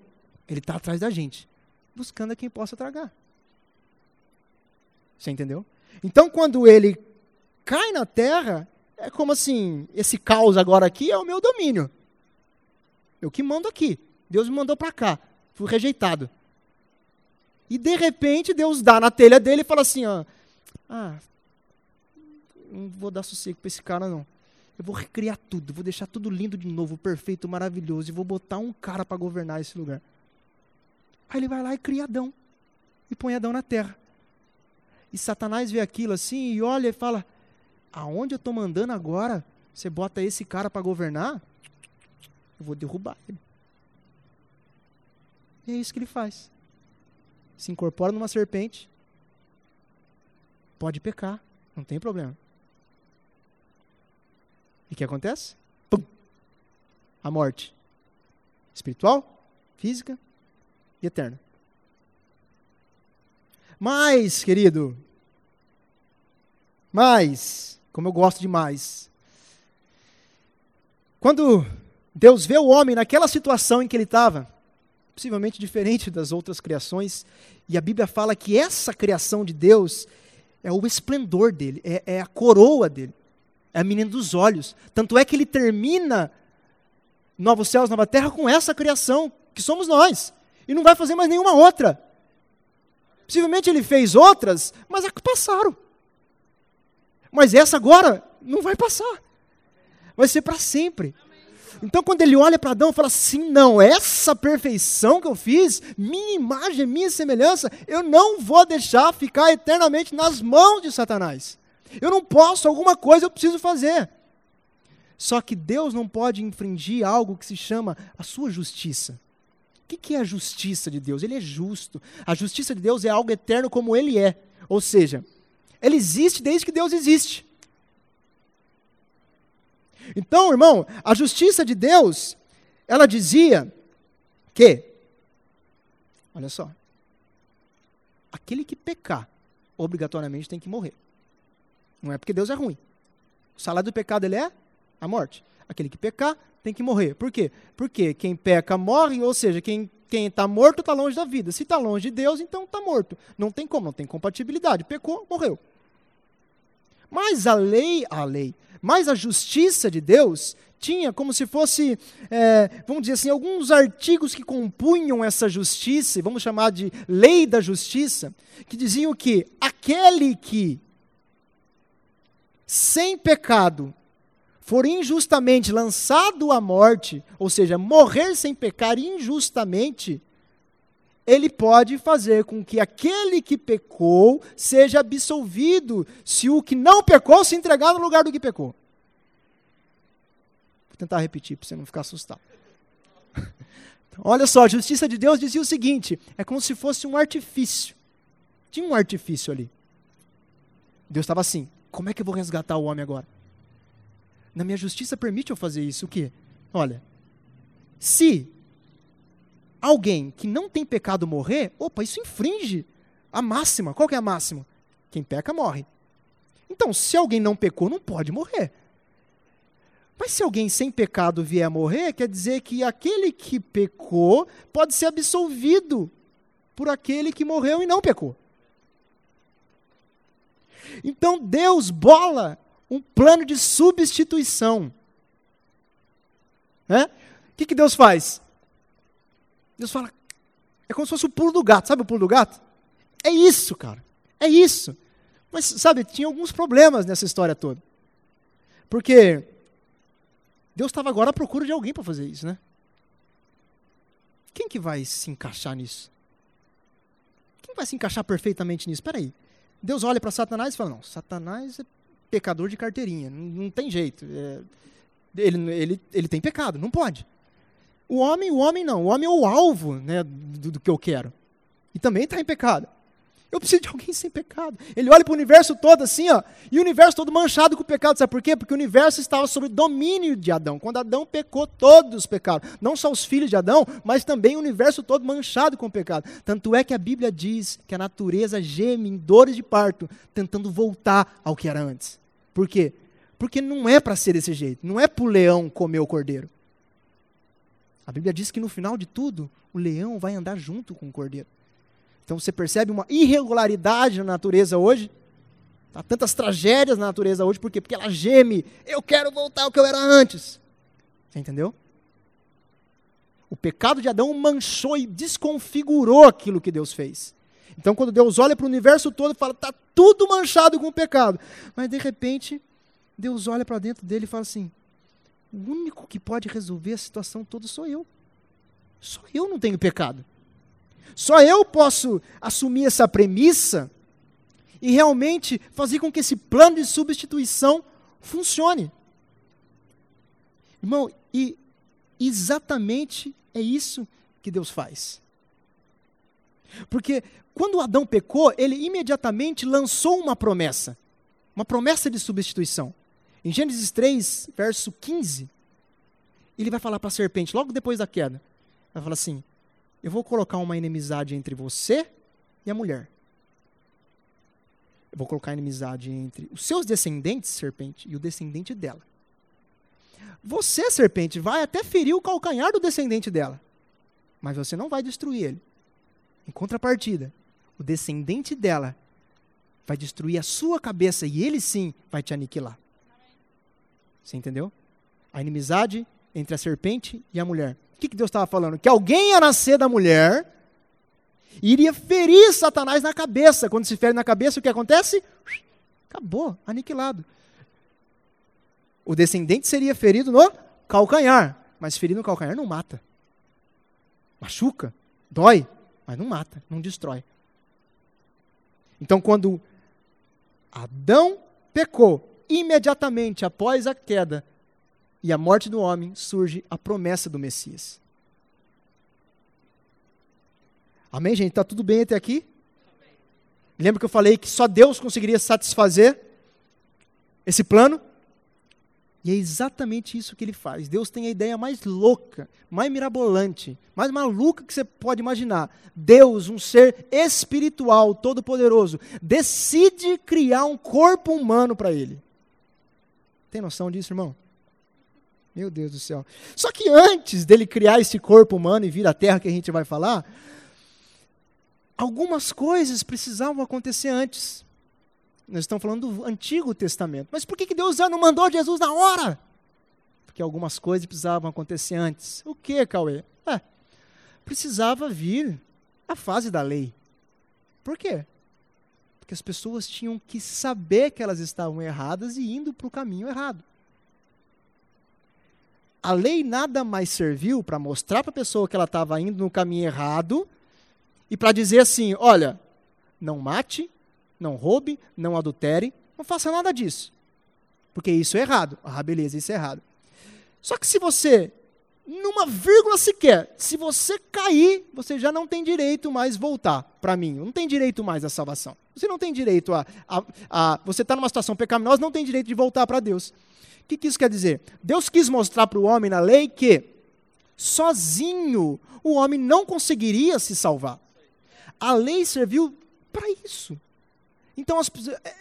ele está atrás da gente, buscando a quem possa tragar. Você entendeu? Então, quando ele cai na terra, é como assim: esse caos agora aqui é o meu domínio. Eu que mando aqui. Deus me mandou para cá. Fui rejeitado. E de repente Deus dá na telha dele e fala assim: ó, ah, não vou dar sossego para esse cara não. Eu vou recriar tudo, vou deixar tudo lindo de novo, perfeito, maravilhoso, e vou botar um cara para governar esse lugar. Aí ele vai lá e cria Adão. E põe Adão na terra. E Satanás vê aquilo assim e olha e fala: Aonde eu estou mandando agora? Você bota esse cara para governar? Eu vou derrubar ele. E é isso que ele faz. Se incorpora numa serpente. Pode pecar, não tem problema. E o que acontece? Pum! A morte. Espiritual, física e eterna. Mas, querido, mas, como eu gosto demais, quando Deus vê o homem naquela situação em que ele estava, possivelmente diferente das outras criações, e a Bíblia fala que essa criação de Deus é o esplendor dele, é, é a coroa dele é a menina dos olhos. Tanto é que ele termina Novos Céus, Nova Terra com essa criação, que somos nós. E não vai fazer mais nenhuma outra. Possivelmente ele fez outras, mas é que passaram. Mas essa agora não vai passar. Vai ser para sempre. Então, quando ele olha para Adão, fala assim: não, essa perfeição que eu fiz, minha imagem, minha semelhança, eu não vou deixar ficar eternamente nas mãos de Satanás. Eu não posso, alguma coisa eu preciso fazer. Só que Deus não pode infringir algo que se chama a sua justiça. O que é a justiça de Deus? Ele é justo. A justiça de Deus é algo eterno como ele é. Ou seja, ele existe desde que Deus existe. Então, irmão, a justiça de Deus, ela dizia que, olha só, aquele que pecar, obrigatoriamente tem que morrer. Não é porque Deus é ruim. O salário do pecado ele é a morte. Aquele que pecar tem que morrer. Por quê? Porque quem peca morre, ou seja, quem quem está morto está longe da vida. Se está longe de Deus, então está morto. Não tem como, não tem compatibilidade. Pecou, morreu. Mas a lei, a lei, mas a justiça de Deus tinha como se fosse, é, vamos dizer assim, alguns artigos que compunham essa justiça, vamos chamar de lei da justiça, que diziam que aquele que sem pecado, for injustamente lançado à morte, ou seja, morrer sem pecar injustamente, ele pode fazer com que aquele que pecou seja absolvido, se o que não pecou se entregar no lugar do que pecou. Vou tentar repetir para você não ficar assustado. *laughs* Então, olha só, a justiça de Deus dizia o seguinte: é como se fosse um artifício. Tinha um artifício ali. Deus estava assim: como é que eu vou resgatar o homem agora? Na minha justiça permite eu fazer isso. O quê? Olha, se alguém que não tem pecado morrer, opa, isso infringe a máxima. Qual que é a máxima? Quem peca morre. Então, se alguém não pecou, não pode morrer. Mas se alguém sem pecado vier a morrer, quer dizer que aquele que pecou pode ser absolvido por aquele que morreu e não pecou. Então Deus bola um plano de substituição. Né? O que, que Deus faz? Deus fala, é como se fosse o pulo do gato. Sabe o pulo do gato? É isso, cara. É isso. Mas, sabe, tinha alguns problemas nessa história toda. Porque Deus estava agora à procura de alguém para fazer isso, né? Quem que vai se encaixar nisso? Quem vai se encaixar perfeitamente nisso? Espera aí. Deus olha para Satanás e fala: Não, Satanás é pecador de carteirinha, não, tem jeito. É, ele, ele, ele tem pecado, não pode. O homem, o homem não. O homem é o alvo né, do, do que eu quero. E também está em pecado. Eu preciso de alguém sem pecado. Ele olha para o universo todo assim, ó, e o universo todo manchado com pecado. Sabe por quê? Porque o universo estava sob domínio de Adão. Quando Adão pecou, todos pecaram. Não só os filhos de Adão, mas também o universo todo manchado com pecado. Tanto é que a Bíblia diz que a natureza geme em dores de parto, tentando voltar ao que era antes. Por quê? Porque não é para ser desse jeito. Não é para o leão comer o cordeiro. A Bíblia diz que no final de tudo, o leão vai andar junto com o cordeiro. Então você percebe uma irregularidade na natureza hoje. Há tantas tragédias na natureza hoje, por quê? Porque ela geme. Eu quero voltar ao que eu era antes. Você entendeu? O pecado de Adão manchou e desconfigurou aquilo que Deus fez. Então, quando Deus olha para o universo todo e fala, está tudo manchado com o pecado. Mas, de repente, Deus olha para dentro dele e fala assim: o único que pode resolver a situação toda sou eu. Só eu não tenho pecado. Só eu posso assumir essa premissa e realmente fazer com que esse plano de substituição funcione. Irmão, e exatamente é isso que Deus faz. Porque quando Adão pecou, ele imediatamente lançou uma promessa, uma promessa de substituição. Em Gênesis 3, verso 15, ele vai falar para a serpente, logo depois da queda, vai falar assim: Eu vou colocar uma inimizade entre você e a mulher. Eu vou colocar inimizade entre os seus descendentes, serpente, e o descendente dela. Você, serpente, vai até ferir o calcanhar do descendente dela, mas você não vai destruir ele. Em contrapartida, o descendente dela vai destruir a sua cabeça e ele sim vai te aniquilar. Você entendeu? A inimizade entre a serpente e a mulher. O que, que Deus estava falando? Que alguém ia nascer da mulher e iria ferir Satanás na cabeça. Quando se fere na cabeça, o que acontece? Acabou, aniquilado. O descendente seria ferido no calcanhar, mas ferir no calcanhar não mata. Machuca, dói, mas não mata, não destrói. Então, quando Adão pecou, imediatamente após a queda e a morte do homem, surge a promessa do Messias. Amém, gente? Está tudo bem até aqui? Lembra que eu falei que só Deus conseguiria satisfazer esse plano? E é exatamente isso que ele faz. Deus tem a ideia mais louca, mais mirabolante, mais maluca que você pode imaginar. Deus, um ser espiritual, todo-poderoso, decide criar um corpo humano para ele. Tem noção disso, irmão? Meu Deus do céu. Só que antes dele criar esse corpo humano e vir à terra que a gente vai falar, algumas coisas precisavam acontecer antes. Nós estamos falando do Antigo Testamento. Mas por que, que Deus já não mandou Jesus na hora? Porque algumas coisas precisavam acontecer antes. O que, Cauê? É, precisava vir a fase da lei. Por quê? Porque as pessoas tinham que saber que elas estavam erradas e indo para o caminho errado. A lei nada mais serviu para mostrar para a pessoa que ela estava indo no caminho errado e para dizer assim: olha, não mate, não roube, não adultere, não faça nada disso. Porque isso é errado. Ah, beleza, isso é errado. Só que se você, numa vírgula sequer, se você cair, você já não tem direito mais voltar para mim. Não tem direito mais à salvação. Você não tem direito a. a, a você está numa situação pecaminosa, não tem direito de voltar para Deus. O que, que isso quer dizer? Deus quis mostrar para o homem na lei que sozinho o homem não conseguiria se salvar. A lei serviu para isso. Então as,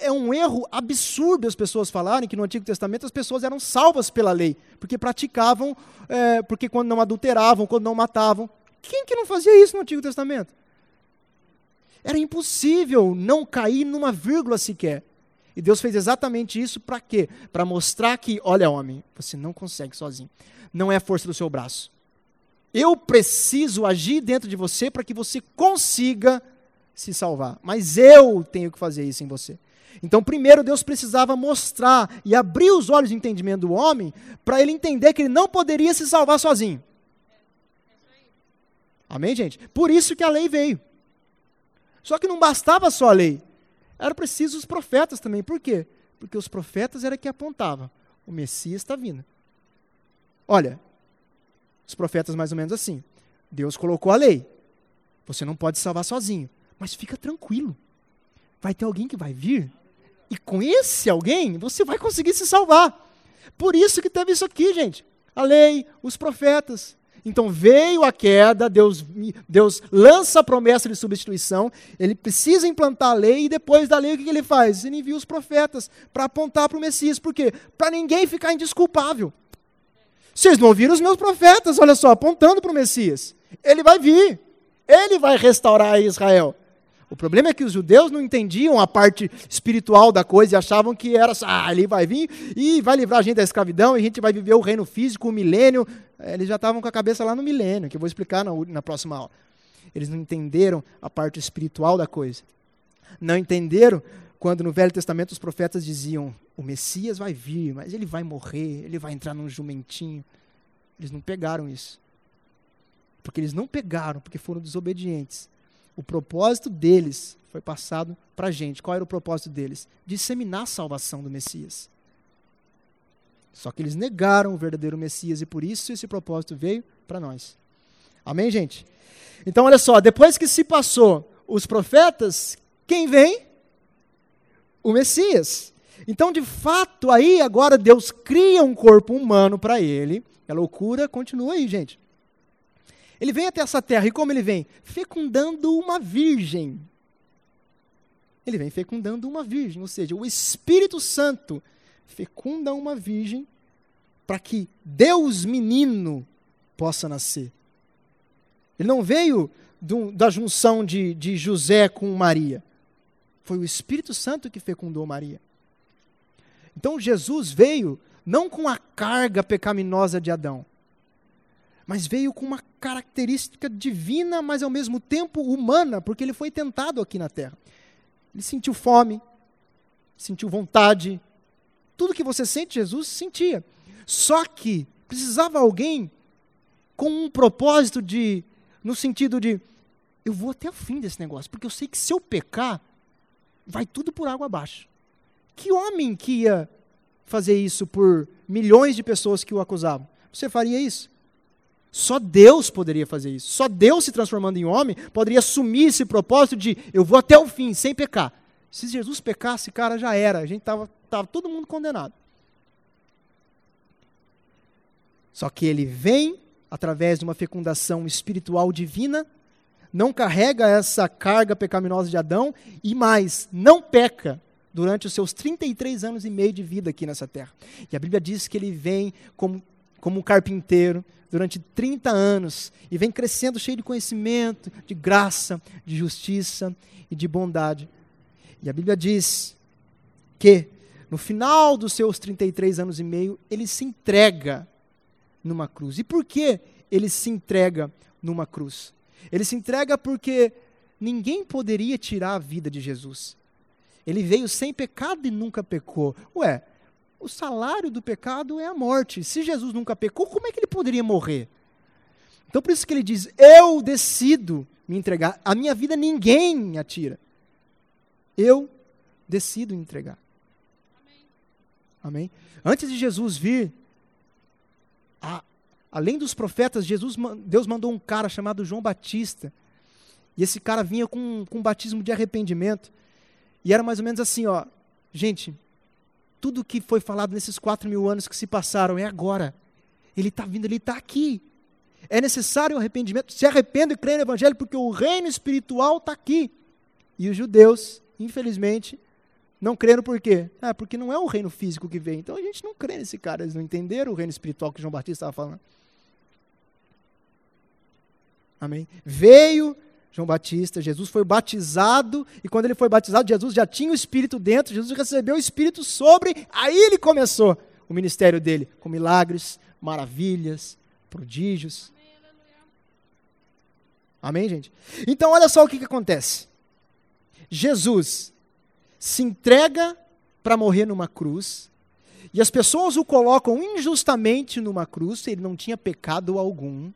é um erro absurdo as pessoas falarem que no Antigo Testamento as pessoas eram salvas pela lei, porque praticavam, é, porque quando não adulteravam, quando não matavam. Quem que não fazia isso no Antigo Testamento? Era impossível não cair numa vírgula sequer. E Deus fez exatamente isso para quê? Para mostrar que, olha, homem, você não consegue sozinho. Não é a força do seu braço. Eu preciso agir dentro de você para que você consiga se salvar. Mas eu tenho que fazer isso em você. Então, primeiro, Deus precisava mostrar e abrir os olhos de entendimento do homem para ele entender que ele não poderia se salvar sozinho. Amém, gente? Por isso que a lei veio. Só que não bastava só a lei. Era preciso os profetas também. Por quê? Porque os profetas era que apontavam. O Messias está vindo. Olha, os profetas mais ou menos assim. Deus colocou a lei. Você não pode salvar sozinho. Mas fica tranquilo. Vai ter alguém que vai vir. E com esse alguém, você vai conseguir se salvar. Por isso que teve isso aqui, gente. A lei, os profetas. Então veio a queda, Deus, Deus lança a promessa de substituição, ele precisa implantar a lei, e depois da lei o que ele faz? Ele envia os profetas para apontar para o Messias. Por quê? Para ninguém ficar indesculpável. Vocês não ouviram os meus profetas, olha só, apontando para o Messias. Ele vai vir, ele vai restaurar Israel. O problema é que os judeus não entendiam a parte espiritual da coisa e achavam que era só, ah, ele vai vir e vai livrar a gente da escravidão e a gente vai viver o reino físico, o milênio. Eles já estavam com a cabeça lá no milênio, que eu vou explicar na, na próxima aula. Eles não entenderam a parte espiritual da coisa. Não entenderam quando no Velho Testamento os profetas diziam: o Messias vai vir, mas ele vai morrer, ele vai entrar num jumentinho. Eles não pegaram isso. Porque eles não pegaram, porque foram desobedientes o propósito deles foi passado para a gente. Qual era o propósito deles? Disseminar a salvação do Messias. Só que eles negaram o verdadeiro Messias e por isso esse propósito veio para nós. Amém, gente? Então, olha só, depois que se passou os profetas, quem vem? O Messias. Então, de fato, aí agora Deus cria um corpo humano para ele. A loucura continua aí, gente. Ele vem até essa terra, e como ele vem? Fecundando uma virgem. Ele vem fecundando uma virgem, ou seja, o Espírito Santo fecunda uma virgem para que Deus menino possa nascer. Ele não veio do, da junção de, de José com Maria. Foi o Espírito Santo que fecundou Maria. Então Jesus veio não com a carga pecaminosa de Adão, mas veio com uma característica divina, mas ao mesmo tempo humana, porque ele foi tentado aqui na terra. Ele sentiu fome, sentiu vontade, tudo que você sente, Jesus sentia. Só que precisava alguém com um propósito de, no sentido de, eu vou até o fim desse negócio, porque eu sei que se eu pecar, vai tudo por água abaixo. Que homem que ia fazer isso por milhões de pessoas que o acusavam? Você faria isso? Só Deus poderia fazer isso. Só Deus, se transformando em homem, poderia assumir esse propósito de eu vou até o fim, sem pecar. Se Jesus pecasse, cara, já era. A gente estava tava todo mundo condenado. Só que ele vem através de uma fecundação espiritual divina, não carrega essa carga pecaminosa de Adão e mais, não peca durante os seus 33 anos e meio de vida aqui nessa terra. E a Bíblia diz que ele vem como, como um carpinteiro, durante 30 anos e vem crescendo cheio de conhecimento, de graça, de justiça e de bondade. E a Bíblia diz que no final dos seus 33 anos e meio, ele se entrega numa cruz. E por que ele se entrega numa cruz? Ele se entrega porque ninguém poderia tirar a vida de Jesus. Ele veio sem pecado e nunca pecou. Ué, o salário do pecado é a morte. Se Jesus nunca pecou, como é que ele poderia morrer? Então por isso que ele diz: Eu decido me entregar. A minha vida ninguém atira. Eu decido entregar. Amém. Amém? Antes de Jesus vir, a, além dos profetas, Jesus, Deus mandou um cara chamado João Batista. E esse cara vinha com, com um batismo de arrependimento. E era mais ou menos assim, ó. Gente, tudo que foi falado nesses quatro mil anos que se passaram é agora. Ele está vindo, ele está aqui. É necessário o arrependimento. Se arrependa e creia no Evangelho, porque o reino espiritual está aqui. E os judeus, infelizmente, não creram por quê? Ah, porque não é o reino físico que vem. Então a gente não crê nesse cara. Eles não entenderam o reino espiritual que João Batista estava falando. Amém? Veio João Batista, Jesus foi batizado, e quando ele foi batizado, Jesus já tinha o Espírito dentro, Jesus recebeu o Espírito sobre, aí ele começou o ministério dele, com milagres, maravilhas, prodígios. Amém, gente? Então, olha só o que, que acontece. Jesus se entrega para morrer numa cruz, e as pessoas o colocam injustamente numa cruz, ele não tinha pecado algum,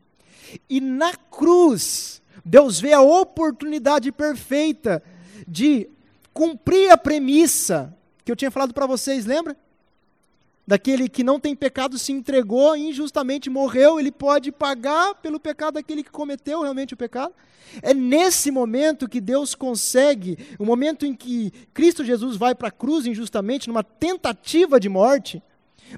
e na cruz, Deus vê a oportunidade perfeita de cumprir a premissa que eu tinha falado para vocês, lembra? Daquele que não tem pecado se entregou injustamente morreu, ele pode pagar pelo pecado daquele que cometeu realmente o pecado. É nesse momento que Deus consegue, o momento em que Cristo Jesus vai para a cruz injustamente, numa tentativa de morte,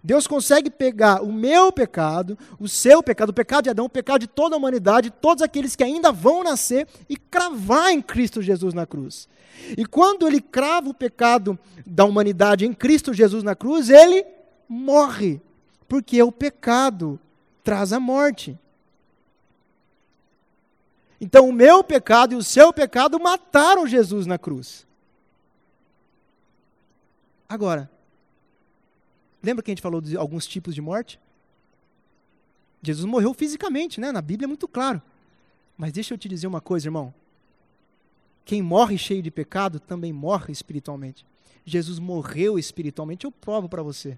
Deus consegue pegar o meu pecado, o seu pecado, o pecado de Adão, o pecado de toda a humanidade, todos aqueles que ainda vão nascer e cravar em Cristo Jesus na cruz. E quando ele crava o pecado da humanidade em Cristo Jesus na cruz, ele morre, porque o pecado traz a morte. Então, o meu pecado e o seu pecado mataram Jesus na cruz. Agora, lembra que a gente falou de alguns tipos de morte? Jesus morreu fisicamente, né? Na Bíblia é muito claro. Mas deixa eu te dizer uma coisa, irmão. Quem morre cheio de pecado também morre espiritualmente. Jesus morreu espiritualmente, eu provo para você.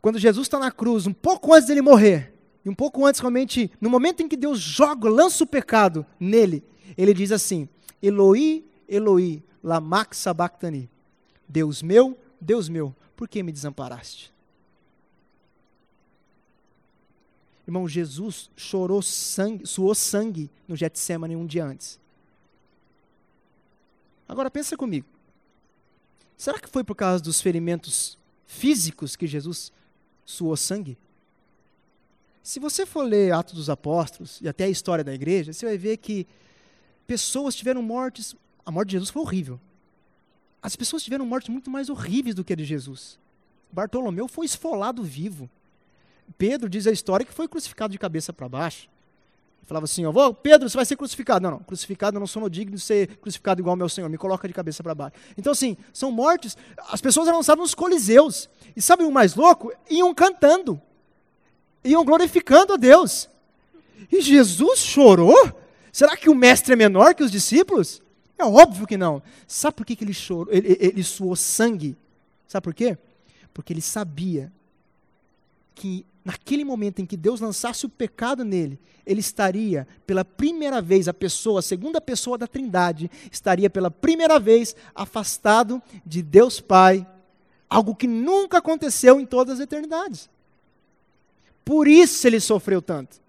Quando Jesus está na cruz, um pouco antes dele morrer, e um pouco antes, realmente, no momento em que Deus joga, lança o pecado nele, ele diz assim: Eloi, Eloi, lama sabachthani. Deus meu, Deus meu, por que me desamparaste? Irmão, Jesus chorou sangue, suou sangue no Getsemane um dia antes. Agora pensa comigo. Será que foi por causa dos ferimentos físicos que Jesus suou sangue? Se você for ler Atos dos Apóstolos e até a história da igreja, você vai ver que pessoas tiveram mortes. A morte de Jesus foi horrível. As pessoas tiveram mortes muito mais horríveis do que a de Jesus. Bartolomeu foi esfolado vivo. Pedro diz a história que foi crucificado de cabeça para baixo. Falava assim, ó, Pedro, você vai ser crucificado. Não, não, crucificado, eu não sou digno de ser crucificado igual ao meu Senhor, me coloca de cabeça para baixo. Então, assim, são mortes, as pessoas eram lançadas nos coliseus. E sabe o mais louco? Iam cantando iam glorificando a Deus. E Jesus chorou? Será que o mestre é menor que os discípulos? É óbvio que não. Sabe por que, que ele chorou? Ele, ele suou sangue. Sabe por quê? Porque ele sabia que naquele momento em que Deus lançasse o pecado nele, ele estaria pela primeira vez, a pessoa, a segunda pessoa da Trindade, estaria pela primeira vez afastado de Deus Pai, algo que nunca aconteceu em todas as eternidades. Por isso ele sofreu tanto.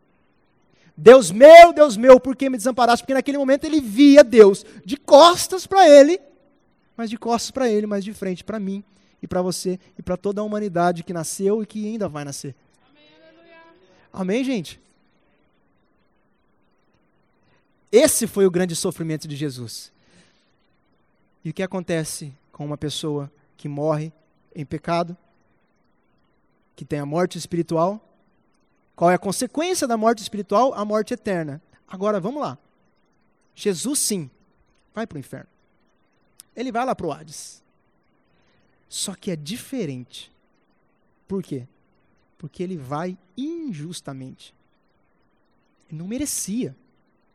Deus meu, Deus meu, por que me desamparaste? Porque naquele momento ele via Deus de costas para ele, mas de costas para ele, mas de frente para mim e para você e para toda a humanidade que nasceu e que ainda vai nascer. Amém, Amém, gente? Esse foi o grande sofrimento de Jesus. E o que acontece com uma pessoa que morre em pecado, que tem a morte espiritual? Qual é a consequência da morte espiritual? A morte eterna. Agora, vamos lá. Jesus, sim, vai para o inferno. Ele vai lá para o Hades. Só que é diferente. Por quê? Porque ele vai injustamente. Ele não merecia.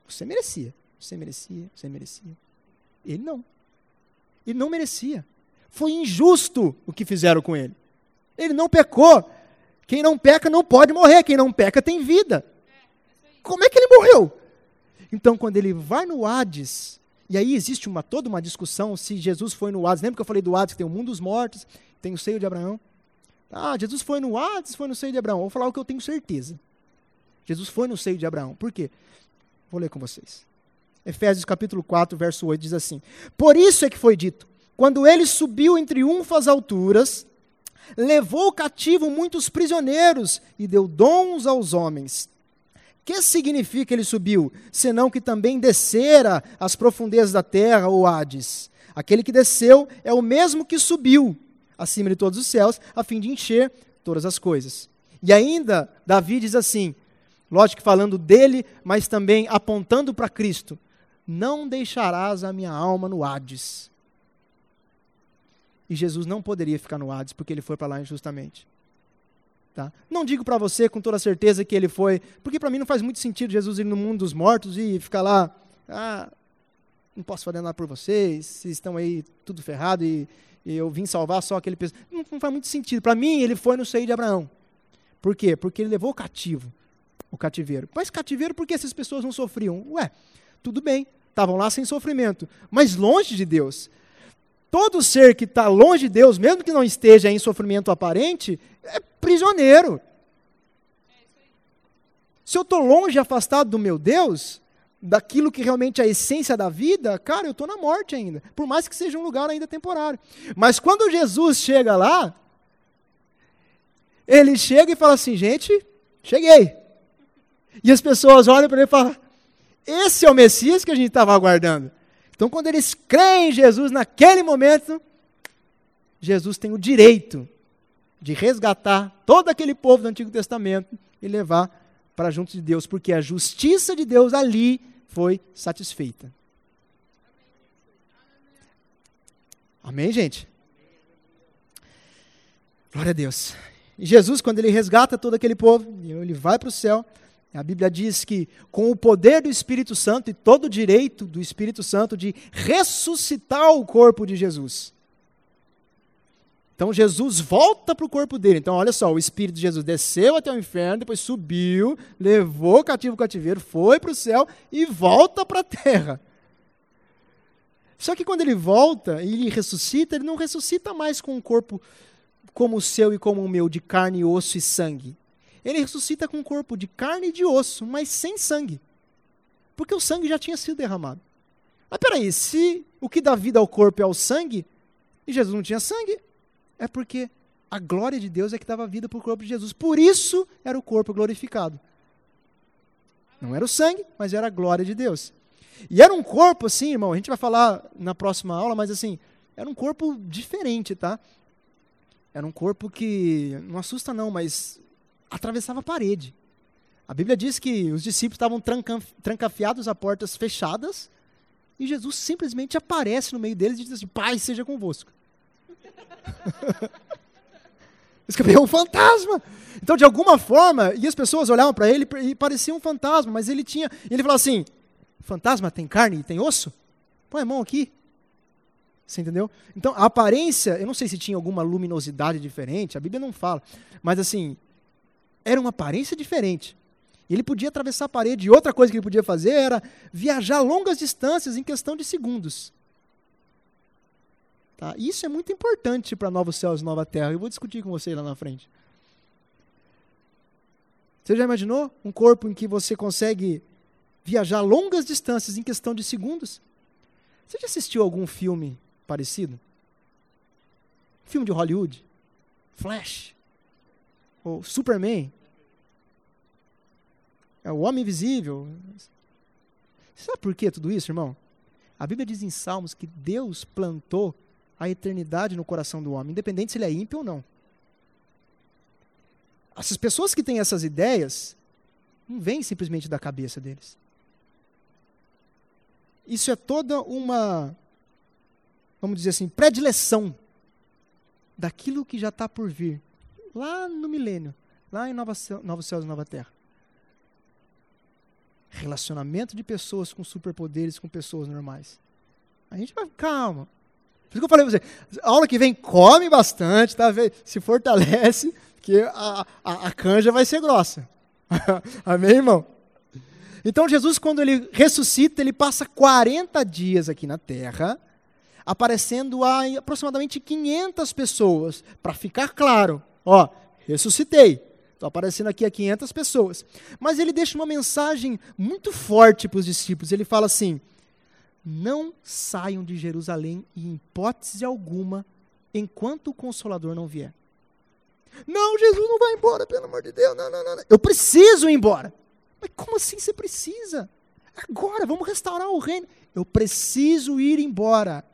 Você merecia. Você merecia. Você merecia. Ele não. Ele não merecia. Foi injusto o que fizeram com ele. Ele não pecou. Quem não peca não pode morrer, quem não peca tem vida. Como é que ele morreu? Então, quando ele vai no Hades, e aí existe uma, toda uma discussão se Jesus foi no Hades. Lembra que eu falei do Hades, que tem o mundo dos mortos, tem o seio de Abraão? Ah, Jesus foi no Hades, foi no seio de Abraão. Vou falar o que eu tenho certeza. Jesus foi no seio de Abraão. Por quê? Vou ler com vocês. Efésios capítulo 4, verso 8 diz assim: Por isso é que foi dito: quando ele subiu em triunfo às alturas, levou cativo muitos prisioneiros e deu dons aos homens. Que significa ele subiu, senão que também descera às profundezas da terra, ou Hades? Aquele que desceu é o mesmo que subiu acima de todos os céus, a fim de encher todas as coisas. E ainda, Davi diz assim, lógico falando dele, mas também apontando para Cristo: Não deixarás a minha alma no Hades e Jesus não poderia ficar no Hades porque ele foi para lá injustamente. Tá? Não digo para você com toda certeza que ele foi, porque para mim não faz muito sentido Jesus ir no mundo dos mortos e ficar lá, ah, não posso fazer nada por vocês, vocês estão aí tudo ferrado e, e eu vim salvar só aquele pessoal. Não, não faz muito sentido. Para mim, ele foi no seio de Abraão. Por quê? Porque ele levou o cativo, o cativeiro. Mas cativeiro, por que essas pessoas não sofriam? Ué, tudo bem, estavam lá sem sofrimento, mas longe de Deus. Todo ser que está longe de Deus, mesmo que não esteja em sofrimento aparente, é prisioneiro. Se eu estou longe, afastado do meu Deus, daquilo que realmente é a essência da vida, cara, eu estou na morte ainda. Por mais que seja um lugar ainda temporário. Mas quando Jesus chega lá, ele chega e fala assim: gente, cheguei. E as pessoas olham para ele e falam: esse é o Messias que a gente estava aguardando. Então, quando eles creem em Jesus naquele momento, Jesus tem o direito de resgatar todo aquele povo do Antigo Testamento e levar para junto de Deus, porque a justiça de Deus ali foi satisfeita. Amém, gente? Glória a Deus. E Jesus, quando ele resgata todo aquele povo, ele vai para o céu. A Bíblia diz que com o poder do Espírito Santo e todo o direito do Espírito Santo de ressuscitar o corpo de Jesus. Então Jesus volta para o corpo dele. Então, olha só, o Espírito de Jesus desceu até o inferno, depois subiu, levou o cativo o cativeiro, foi para o céu e volta para a terra. Só que quando ele volta e ele ressuscita, ele não ressuscita mais com um corpo como o seu e como o meu, de carne, osso e sangue. Ele ressuscita com um corpo de carne e de osso, mas sem sangue. Porque o sangue já tinha sido derramado. Mas peraí, se o que dá vida ao corpo é o sangue, e Jesus não tinha sangue, é porque a glória de Deus é que dava vida para o corpo de Jesus. Por isso era o corpo glorificado. Não era o sangue, mas era a glória de Deus. E era um corpo assim, irmão, a gente vai falar na próxima aula, mas assim, era um corpo diferente, tá? Era um corpo que não assusta não, mas atravessava a parede. A Bíblia diz que os discípulos estavam trancafiados a portas fechadas e Jesus simplesmente aparece no meio deles e diz assim: Pai, seja convosco. *laughs* Escreveu um fantasma. Então, de alguma forma, e as pessoas olhavam para ele e parecia um fantasma, mas ele tinha. Ele falou assim: fantasma tem carne e tem osso? Põe a mão aqui. Você entendeu? Então, a aparência, eu não sei se tinha alguma luminosidade diferente, a Bíblia não fala, mas assim, era uma aparência diferente. Ele podia atravessar a parede, e outra coisa que ele podia fazer era viajar longas distâncias em questão de segundos. Tá? Isso é muito importante para novos céus e nova terra. Eu vou discutir com você lá na frente. Você já imaginou um corpo em que você consegue viajar longas distâncias em questão de segundos? Você já assistiu algum filme parecido? Filme de Hollywood? Flash? Ou Superman? É o Homem Invisível? Sabe por que tudo isso, irmão? A Bíblia diz em Salmos que Deus plantou a eternidade no coração do homem, independente se ele é ímpio ou não. Essas pessoas que têm essas ideias, não vêm simplesmente da cabeça deles. Isso é toda uma, vamos dizer assim, predileção daquilo que já está por vir, lá no milênio, lá em Nova Novos Céus e Nova Terra. Relacionamento de pessoas com superpoderes com pessoas normais. A gente vai, calma, por isso que eu falei pra você, a aula que vem come bastante, tá? Se fortalece, que a, a, a canja vai ser grossa. *laughs* Amém, irmão? Então Jesus, quando ele ressuscita, ele passa 40 dias aqui na terra, aparecendo a aproximadamente 500 pessoas, para ficar claro, ó, ressuscitei. Estou aparecendo aqui a 500 pessoas. Mas ele deixa uma mensagem muito forte para os discípulos. Ele fala assim: não saiam de Jerusalém em hipótese alguma enquanto o Consolador não vier. Não, Jesus não vai embora, pelo amor de Deus. Não, não, não. Eu preciso ir embora. Mas como assim você precisa? Agora, vamos restaurar o reino. Eu preciso ir embora.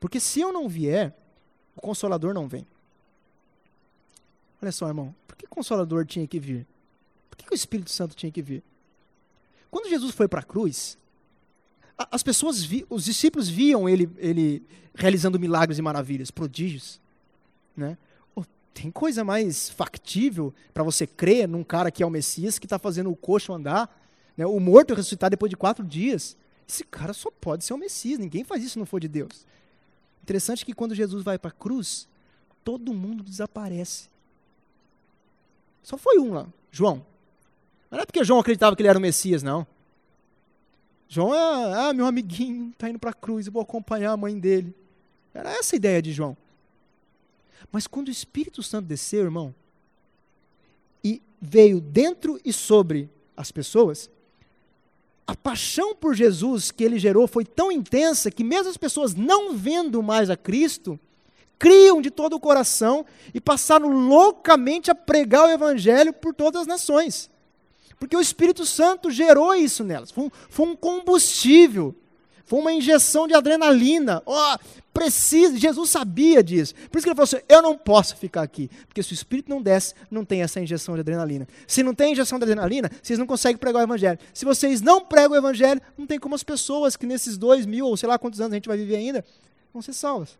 Porque se eu não vier, o Consolador não vem. Olha só, irmão. Por que o Consolador tinha que vir? Por que o Espírito Santo tinha que vir? Quando Jesus foi para a cruz, as pessoas, vi, os discípulos viam ele, ele realizando milagres e maravilhas, prodígios. Né? Oh, tem coisa mais factível para você crer num cara que é o Messias, que está fazendo o coxo andar, né? o morto ressuscitar depois de quatro dias. Esse cara só pode ser o Messias, ninguém faz isso se não for de Deus. Interessante que quando Jesus vai para a cruz, todo mundo desaparece. Só foi um lá, João. Não é porque João acreditava que ele era o Messias, não. João é, ah, meu amiguinho, está indo para a cruz, eu vou acompanhar a mãe dele. Era essa a ideia de João. Mas quando o Espírito Santo desceu, irmão, e veio dentro e sobre as pessoas, a paixão por Jesus que ele gerou foi tão intensa que mesmo as pessoas não vendo mais a Cristo, criam de todo o coração e passaram loucamente a pregar o evangelho por todas as nações. Porque o Espírito Santo gerou isso nelas. Foi um, foi um combustível. Foi uma injeção de adrenalina. Oh, precisa. Jesus sabia disso. Por isso que ele falou assim: eu não posso ficar aqui. Porque se o Espírito não desce, não tem essa injeção de adrenalina. Se não tem injeção de adrenalina, vocês não conseguem pregar o Evangelho. Se vocês não pregam o Evangelho, não tem como as pessoas que nesses dois mil, ou sei lá quantos anos a gente vai viver ainda, vão ser salvas.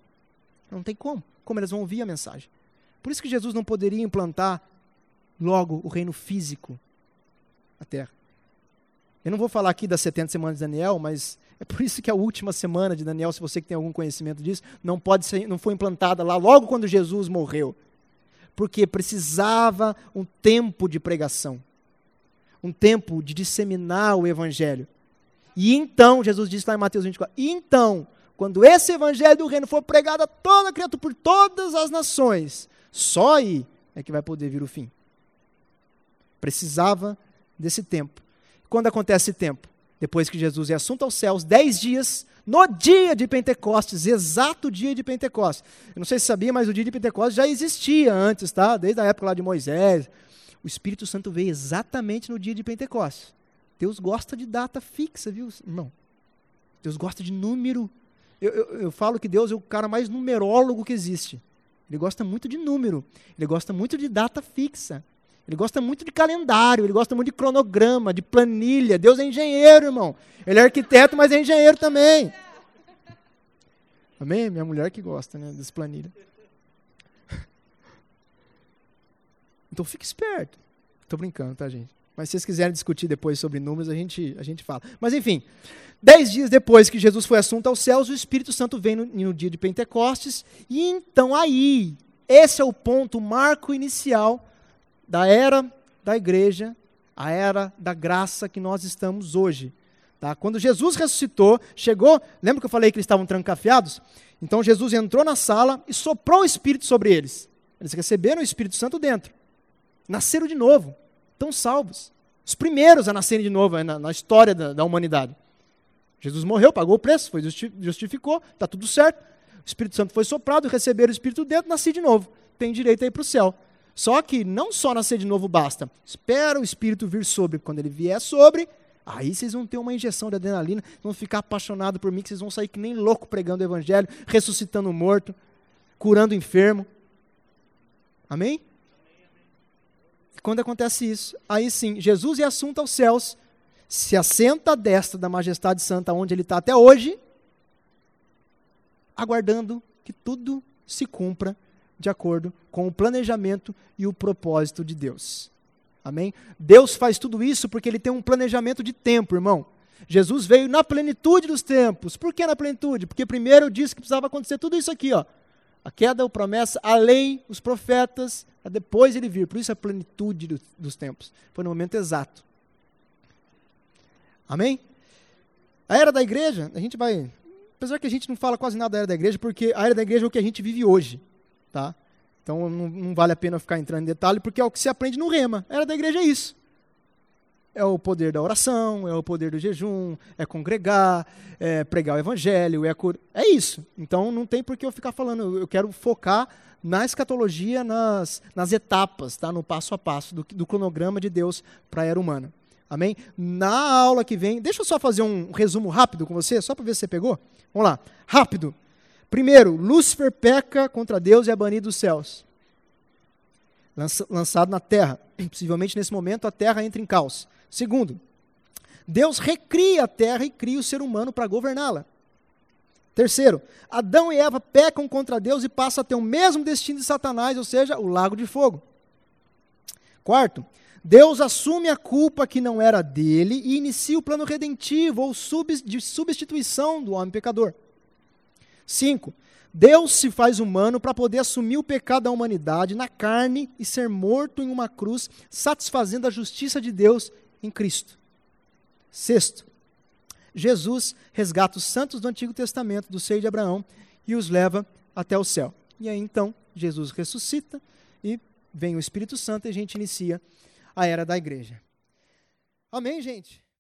Não tem como. Como elas vão ouvir a mensagem. Por isso que Jesus não poderia implantar logo o reino físico a terra. Eu não vou falar aqui das 70 semanas de Daniel, mas é por isso que a última semana de Daniel, se você que tem algum conhecimento disso, não pode ser, não foi implantada lá logo quando Jesus morreu. Porque precisava um tempo de pregação. Um tempo de disseminar o evangelho. E então, Jesus disse lá em Mateus 24, e então, quando esse evangelho do reino for pregado a toda criatura por todas as nações, só aí é que vai poder vir o fim. Precisava desse tempo. Quando acontece esse tempo? Depois que Jesus é assunto aos céus, dez dias, no dia de Pentecostes, exato dia de Pentecostes. Eu não sei se sabia, mas o dia de Pentecostes já existia antes, tá? Desde a época lá de Moisés. O Espírito Santo veio exatamente no dia de Pentecostes. Deus gosta de data fixa, viu, irmão? Deus gosta de número. Eu, eu, eu falo que Deus é o cara mais numerólogo que existe. Ele gosta muito de número. Ele gosta muito de data fixa. Ele gosta muito de calendário, ele gosta muito de cronograma, de planilha. Deus é engenheiro, irmão. Ele é arquiteto, mas é engenheiro também. Amém? Minha mulher que gosta, né, das planilhas. *laughs* Então fique esperto. Estou brincando, tá, gente? Mas se vocês quiserem discutir depois sobre números, a gente, a gente fala. Mas enfim, dez dias depois que Jesus foi assunto aos céus, o Espírito Santo vem no, no dia de Pentecostes. E então aí, esse é o ponto, o marco inicial da era da igreja, a era da graça que nós estamos hoje. Tá? Quando Jesus ressuscitou, chegou, lembra que eu falei que eles estavam trancafiados? Então Jesus entrou na sala e soprou o Espírito sobre eles. Eles receberam o Espírito Santo dentro. Nasceram de novo, estão salvos. Os primeiros a nascerem de novo na, na história da, da humanidade. Jesus morreu, pagou o preço, foi justificou, está tudo certo. O Espírito Santo foi soprado, receberam o Espírito dentro, nasci de novo. Tem direito a ir para o céu. Só que não só nascer de novo basta. Espera o Espírito vir sobre. Quando ele vier sobre, aí vocês vão ter uma injeção de adrenalina, vão ficar apaixonados por mim, que vocês vão sair que nem louco pregando o Evangelho, ressuscitando o morto, curando o enfermo. Amém? Quando acontece isso, aí sim, Jesus é assunto aos céus, se assenta à destra da majestade santa, onde ele está até hoje, aguardando que tudo se cumpra de acordo com o planejamento e o propósito de Deus. Amém? Deus faz tudo isso porque ele tem um planejamento de tempo, irmão. Jesus veio na plenitude dos tempos. Por que na plenitude? Porque primeiro disse que precisava acontecer tudo isso aqui, ó. A queda, a promessa, a lei, os profetas, depois ele vir. Por isso a plenitude do, dos tempos. Foi no momento exato. Amém? A era da igreja, a gente vai. Apesar que a gente não fala quase nada da era da igreja, porque a era da igreja é o que a gente vive hoje. Tá? Então não, não, vale a pena ficar entrando em detalhe, porque é o que se aprende no rema. Era da igreja é isso. É o poder da oração, é o poder do jejum, é congregar, é pregar o evangelho, é cur... É isso. Então não tem por que eu ficar falando. Eu quero focar na escatologia, nas, nas etapas, tá? no passo a passo do, do cronograma de Deus para a era humana. Amém? Na aula que vem, deixa eu só fazer um resumo rápido com você, só para ver se você pegou. Vamos lá, rápido. Primeiro, Lúcifer peca contra Deus e é banido dos céus. Lançado na terra. Possivelmente nesse momento a terra entra em caos. Segundo, Deus recria a terra e cria o ser humano para governá-la. Terceiro, Adão e Eva pecam contra Deus e passam a ter o mesmo destino de Satanás, ou seja, o lago de fogo. Quarto, Deus assume a culpa que não era dele e inicia o plano redentivo ou de substituição do homem pecador. 5. Deus se faz humano para poder assumir o pecado da humanidade na carne e ser morto em uma cruz, satisfazendo a justiça de Deus em Cristo. Sexto, Jesus resgata os santos do Antigo Testamento, do seio de Abraão, e os leva até o céu. E aí então, Jesus ressuscita e vem o Espírito Santo e a gente inicia a era da igreja. Amém, gente?